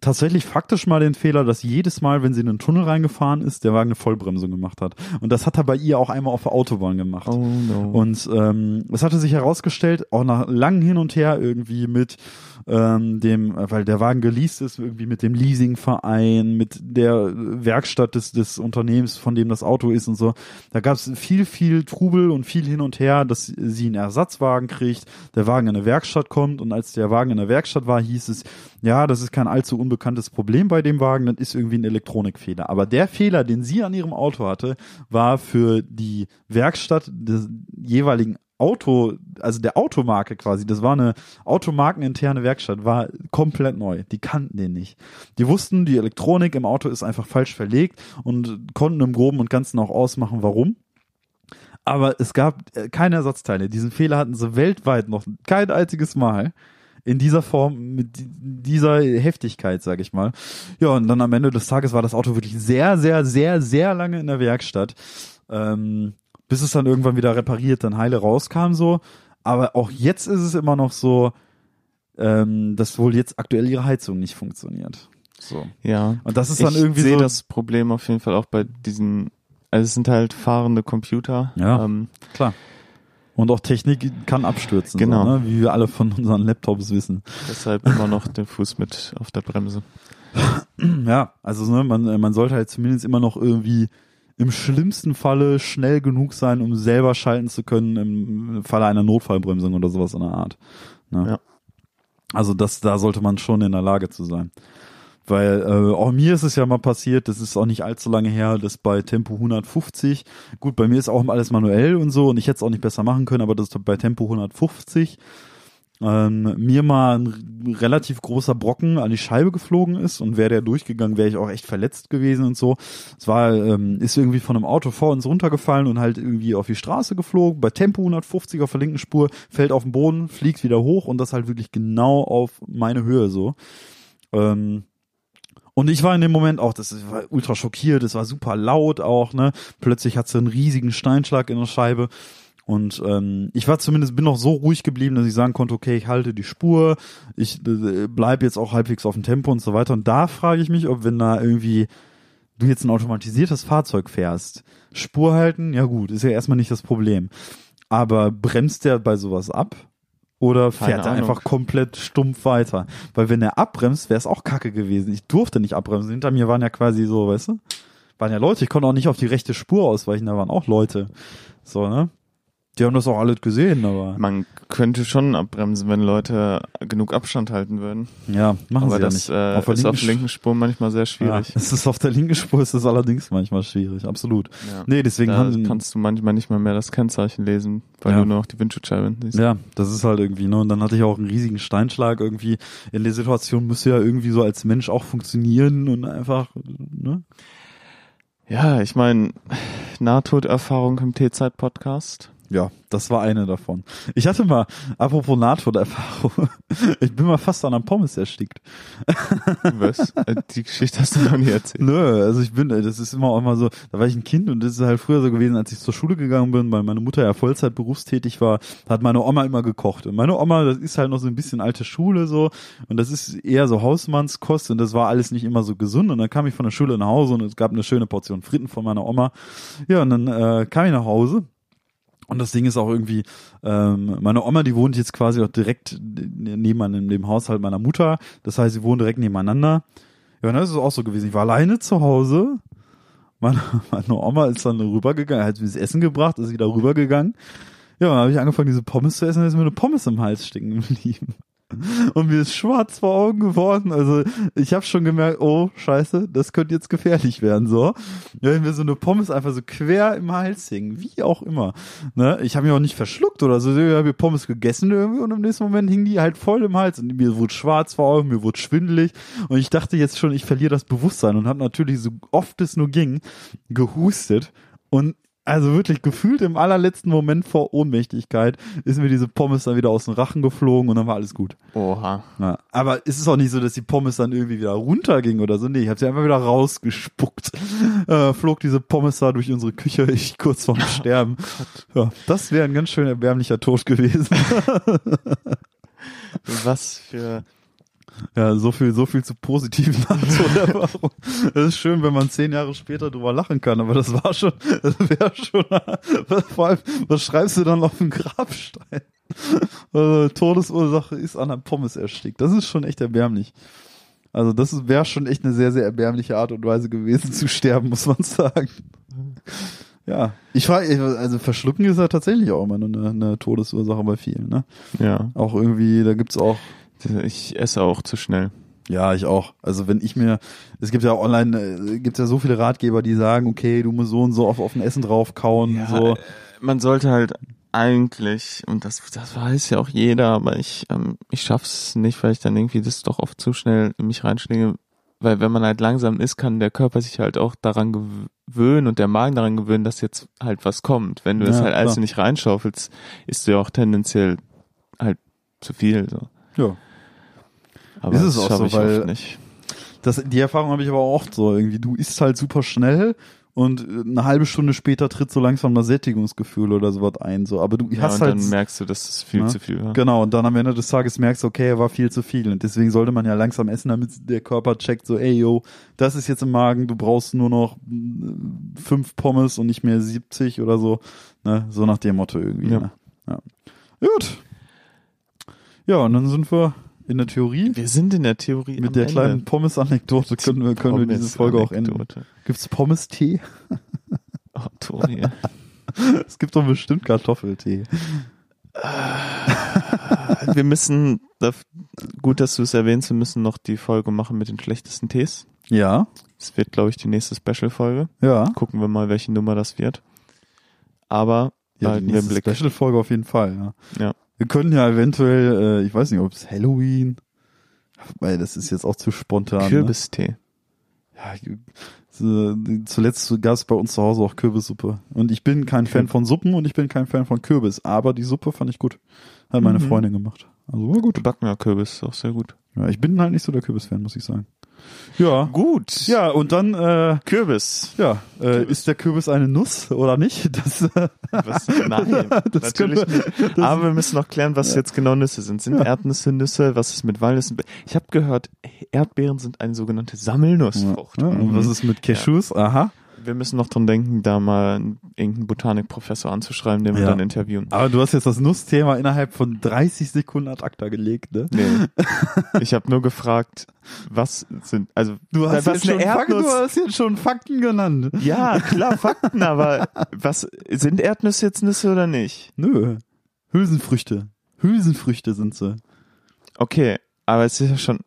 tatsächlich faktisch mal den Fehler, dass jedes Mal, wenn sie in einen Tunnel reingefahren ist, der Wagen eine Vollbremsung gemacht hat. Und das hat er bei ihr auch einmal auf der Autobahn gemacht. oh no. Und ähm, es hatte sich herausgestellt, auch nach langem Hin und Her irgendwie mit ähm, dem, äh, weil der Wagen geleast ist, irgendwie mit dem Leasingverein, mit der Werkstatt des, des Unternehmens, von dem das Auto ist und so. Da gab es viel, viel Trubel und viel hin und her, dass sie einen Ersatzwagen kriegt, der Wagen in eine Werkstatt kommt und als der Wagen in der Werkstatt war, hieß es, ja, das ist kein allzu unbekanntes Problem bei dem Wagen, das ist irgendwie ein Elektronikfehler. Aber der Fehler, den sie an ihrem Auto hatte, war für die Werkstatt des jeweiligen Auto, also der Automarke quasi, das war eine automarkeninterne Werkstatt, war komplett neu. Die kannten den nicht. Die wussten, die Elektronik im Auto ist einfach falsch verlegt und konnten im Groben und Ganzen auch ausmachen, warum. Aber es gab äh, keine Ersatzteile. Diesen Fehler hatten sie weltweit noch kein einziges Mal in dieser Form, mit di- dieser Heftigkeit, sag ich mal. Ja, und dann am Ende des Tages war das Auto wirklich sehr, sehr, sehr, sehr lange in der Werkstatt. Ähm, bis es dann irgendwann wieder repariert, dann heile rauskam so. Aber auch jetzt ist es immer noch so, ähm, dass wohl jetzt aktuell ihre Heizung nicht funktioniert. So. Ja. Und das ist dann ich irgendwie sehe so. das Problem auf jeden Fall auch bei diesen, also es sind halt fahrende Computer. Ja. Ähm, Klar. Und auch Technik kann abstürzen, Genau. so, ne? wie wir alle von unseren Laptops wissen. deshalb immer noch den Fuß mit auf der Bremse. Ja, also ne, man, man sollte halt zumindest immer noch irgendwie im schlimmsten Falle schnell genug sein, um selber schalten zu können im Falle einer Notfallbremsung oder sowas in der Art. Ne? Ja. Also das, da sollte man schon in der Lage zu sein. Weil äh, auch mir ist es ja mal passiert, das ist auch nicht allzu lange her, das bei Tempo 150, gut, bei mir ist auch alles manuell und so und ich hätte es auch nicht besser machen können, aber das bei Tempo 150 ähm, mir mal ein relativ großer Brocken an die Scheibe geflogen ist und wäre der durchgegangen, wäre ich auch echt verletzt gewesen und so. Es war, ähm, ist irgendwie von einem Auto vor uns runtergefallen und halt irgendwie auf die Straße geflogen, bei Tempo 150 auf der linken Spur, fällt auf den Boden, fliegt wieder hoch und das halt wirklich genau auf meine Höhe so. Ähm, und ich war in dem Moment auch, das war ultra schockiert, es war super laut auch, ne? Plötzlich hat sie einen riesigen Steinschlag in der Scheibe. Und ähm, ich war zumindest, bin noch so ruhig geblieben, dass ich sagen konnte, okay, ich halte die Spur, ich äh, bleib jetzt auch halbwegs auf dem Tempo und so weiter. Und da frage ich mich, ob wenn da irgendwie du jetzt ein automatisiertes Fahrzeug fährst, Spur halten, ja gut, ist ja erstmal nicht das Problem. Aber bremst der bei sowas ab? Oder fährt er einfach komplett stumpf weiter? Weil wenn er abbremst, wäre es auch kacke gewesen. Ich durfte nicht abbremsen. Hinter mir waren ja quasi so, weißt du? Waren ja Leute. Ich konnte auch nicht auf die rechte Spur ausweichen. Da waren auch Leute. So, ne? Die haben das auch alles gesehen, aber Man könnte schon abbremsen, wenn Leute genug Abstand halten würden. ja, machen Aber sie ja das nicht. äh, ist auf der linken Spur manchmal sehr schwierig. Ja, es ist auf der linken Spur ist es allerdings manchmal schwierig, absolut. Ja. Nee, deswegen da haben kannst du manchmal nicht mal mehr das Kennzeichen lesen, weil Ja. du nur noch die Windschutzscheibe siehst. Ja, das ist halt irgendwie, ne? Und dann hatte ich auch einen riesigen Steinschlag irgendwie. In der Situation müsste ja irgendwie so als Mensch auch funktionieren und einfach, ne? Ja, ich meine, Nahtoderfahrung im T-Zeit-Podcast. Ja, das war eine davon. Ich hatte mal, apropos Nahtoderfahrung, ich bin mal fast an einem Pommes erstickt. Was? Äh, Die Geschichte hast du noch nie erzählt. Nö, also ich bin, das ist immer auch mal so, da war ich ein Kind und das ist halt früher so gewesen, als ich zur Schule gegangen bin, weil meine Mutter ja Vollzeit berufstätig war, hat meine Oma immer gekocht. Und meine Oma, das ist halt noch so ein bisschen alte Schule so und das ist eher so Hausmannskost und das war alles nicht immer so gesund und dann kam ich von der Schule nach Hause und es gab eine schöne Portion Fritten von meiner Oma. Ja, und dann äh, kam ich nach Hause und das Ding ist auch irgendwie, ähm, meine Oma, die wohnt jetzt quasi auch direkt nebenan in dem Haushalt meiner Mutter. Das heißt, sie wohnen direkt nebeneinander. Ja, und das ist auch so gewesen. Ich war alleine zu Hause. Meine, meine Oma ist dann rübergegangen, hat mir das Essen gebracht, ist wieder rübergegangen. Ja, dann habe ich angefangen, diese Pommes zu essen, da ist mir eine Pommes im Hals stecken geblieben. Und mir ist schwarz vor Augen geworden. Also ich habe schon gemerkt, oh scheiße, das könnte jetzt gefährlich werden. So, wenn mir so eine Pommes einfach so quer im Hals hing, wie auch immer. Ne? Ich habe mich auch nicht verschluckt oder so. Ich habe Pommes gegessen irgendwie und im nächsten Moment hing die halt voll im Hals und mir wurde schwarz vor Augen, mir wurde schwindelig und ich dachte jetzt schon, ich verliere das Bewusstsein und habe natürlich so oft es nur ging gehustet und also wirklich gefühlt im allerletzten Moment vor Ohnmächtigkeit ist mir diese Pommes dann wieder aus dem Rachen geflogen und dann war alles gut. Oha. Ja, aber es ist auch nicht so, dass die Pommes dann irgendwie wieder runterging oder so. Nee, ich habe sie einfach wieder rausgespuckt. Äh, flog diese Pommes da durch unsere Küche, ich kurz vorm Sterben. Ja, das wäre ein ganz schön erbärmlicher Tod gewesen. Was für. Ja, so viel, so viel zu positiven Nahtoderfahrungen. Es ist schön, wenn man zehn Jahre später drüber lachen kann, aber das war schon, das wäre schon, vor allem, was schreibst du dann auf den Grabstein? Also, Todesursache ist an der Pommes erstickt. Das ist schon echt erbärmlich. Also, das wäre schon echt eine sehr, sehr erbärmliche Art und Weise gewesen zu sterben, muss man sagen. Ja, ich frage, also verschlucken ist ja tatsächlich auch immer eine, eine Todesursache bei vielen, ne? Ja. Auch irgendwie, da gibt's auch Ich esse auch zu schnell. Ja, ich auch. Also wenn ich mir, es gibt ja online, äh, gibt ja so viele Ratgeber, die sagen, okay, du musst so und so auf, auf ein Essen draufkauen, so. äh, Man sollte halt eigentlich, und das, das weiß ja auch jeder, aber ich, ähm, ich schaff's nicht, weil ich dann irgendwie das doch oft zu schnell in mich reinschlinge. Weil wenn man halt langsam ist, kann der Körper sich halt auch daran gewöhnen und der Magen daran gewöhnen, dass jetzt halt was kommt. Wenn du das Ja, halt alles nicht reinschaufelst, isst du ja auch tendenziell halt zu viel. So. Ja. Aber Ist es das auch so, ich weil- nicht. Das, die Erfahrung habe ich aber auch so irgendwie. Du isst halt super schnell und eine halbe Stunde später tritt so langsam das Sättigungsgefühl oder sowas ein. So, aber du Ja, hast und halt dann merkst du, dass es viel Ja. zu viel war. Genau, und dann am Ende des Tages merkst du, okay, war viel zu viel. Und deswegen sollte man ja langsam essen, damit der Körper checkt, so, ey, yo, das ist jetzt im Magen, du brauchst nur noch mm, fünf Pommes und nicht mehr 70 oder so. Ne? So nach dem Motto irgendwie. Ja. Ne? Ja. Gut. Ja, und dann sind wir in der Theorie. Wir sind in der Theorie Mit der Ende. kleinen Pommes-Anekdote können wir, können wir diese Folge auch enden. Pommes-Anekdote. Gibt's Pommes-Tee? Oh, Tori. Es gibt doch bestimmt Kartoffeltee. wir müssen, gut, dass du es erwähnst, wir müssen noch die Folge machen mit den schlechtesten Tees. Ja, Das wird, glaube ich, die nächste Special-Folge. ja. Gucken wir mal, welche Nummer das wird. Aber Ja, die nächste. Special-Folge auf jeden Fall, ja. Ja. Wir können ja eventuell, äh, ich weiß nicht, ob es Halloween, weil das ist jetzt auch zu spontan. Ne? Kürbistee. Ja, so, zuletzt gab es bei uns zu Hause auch Kürbissuppe. Und ich bin kein Fan von Suppen und ich bin kein Fan von Kürbis, aber die Suppe fand ich gut. Hat meine Mhm. Freundin gemacht. Also war gut. Gebackener Kürbis, ist auch sehr gut. Ja, ich bin halt nicht so der Kürbis-Fan, muss ich sagen. Ja. Gut. Ja, und dann, äh, Kürbis. ja, äh, ist der Kürbis eine Nuss oder nicht? Das, äh, Was? Nein, Das natürlich wir- nicht. Aber wir müssen noch klären, was jetzt genau Nüsse sind. Sind Erdnüsse Nüsse? Was ist mit Walnüssen? Ich habe gehört, Erdbeeren sind eine sogenannte Sammelnussfrucht. ja, und Mhm. was ist mit Cashews? Aha. Wir müssen noch dran denken, da mal einen- irgendeinen Botanikprofessor anzuschreiben, den wir Ja. dann interviewen. Aber du hast jetzt das Nussthema innerhalb von 30 Sekunden ad acta gelegt, ne? Nee. Ich habe nur gefragt, was sind, also Du hast, jetzt schon Fakten, du hast jetzt schon Fakten genannt. Ja, klar, Fakten, aber was sind Erdnüsse jetzt Nüsse oder nicht? Nö. Hülsenfrüchte. Hülsenfrüchte sind sie. Okay, aber es ist ja schon.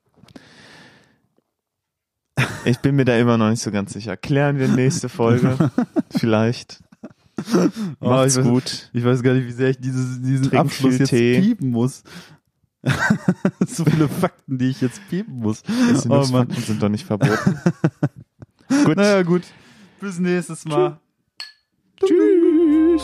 Ich bin mir da immer noch nicht so ganz sicher. Klären wir nächste Folge. Vielleicht. Oh, Macht's ich weiß- gut. Ich weiß gar nicht, wie sehr ich dieses, diesen Trink Abschluss jetzt Tee. piepen muss. so viele Fakten, die ich jetzt piepen muss. Die Oh. Nussfakten sind doch nicht verboten. gut. Naja, gut. Bis nächstes Mal. Tschüss.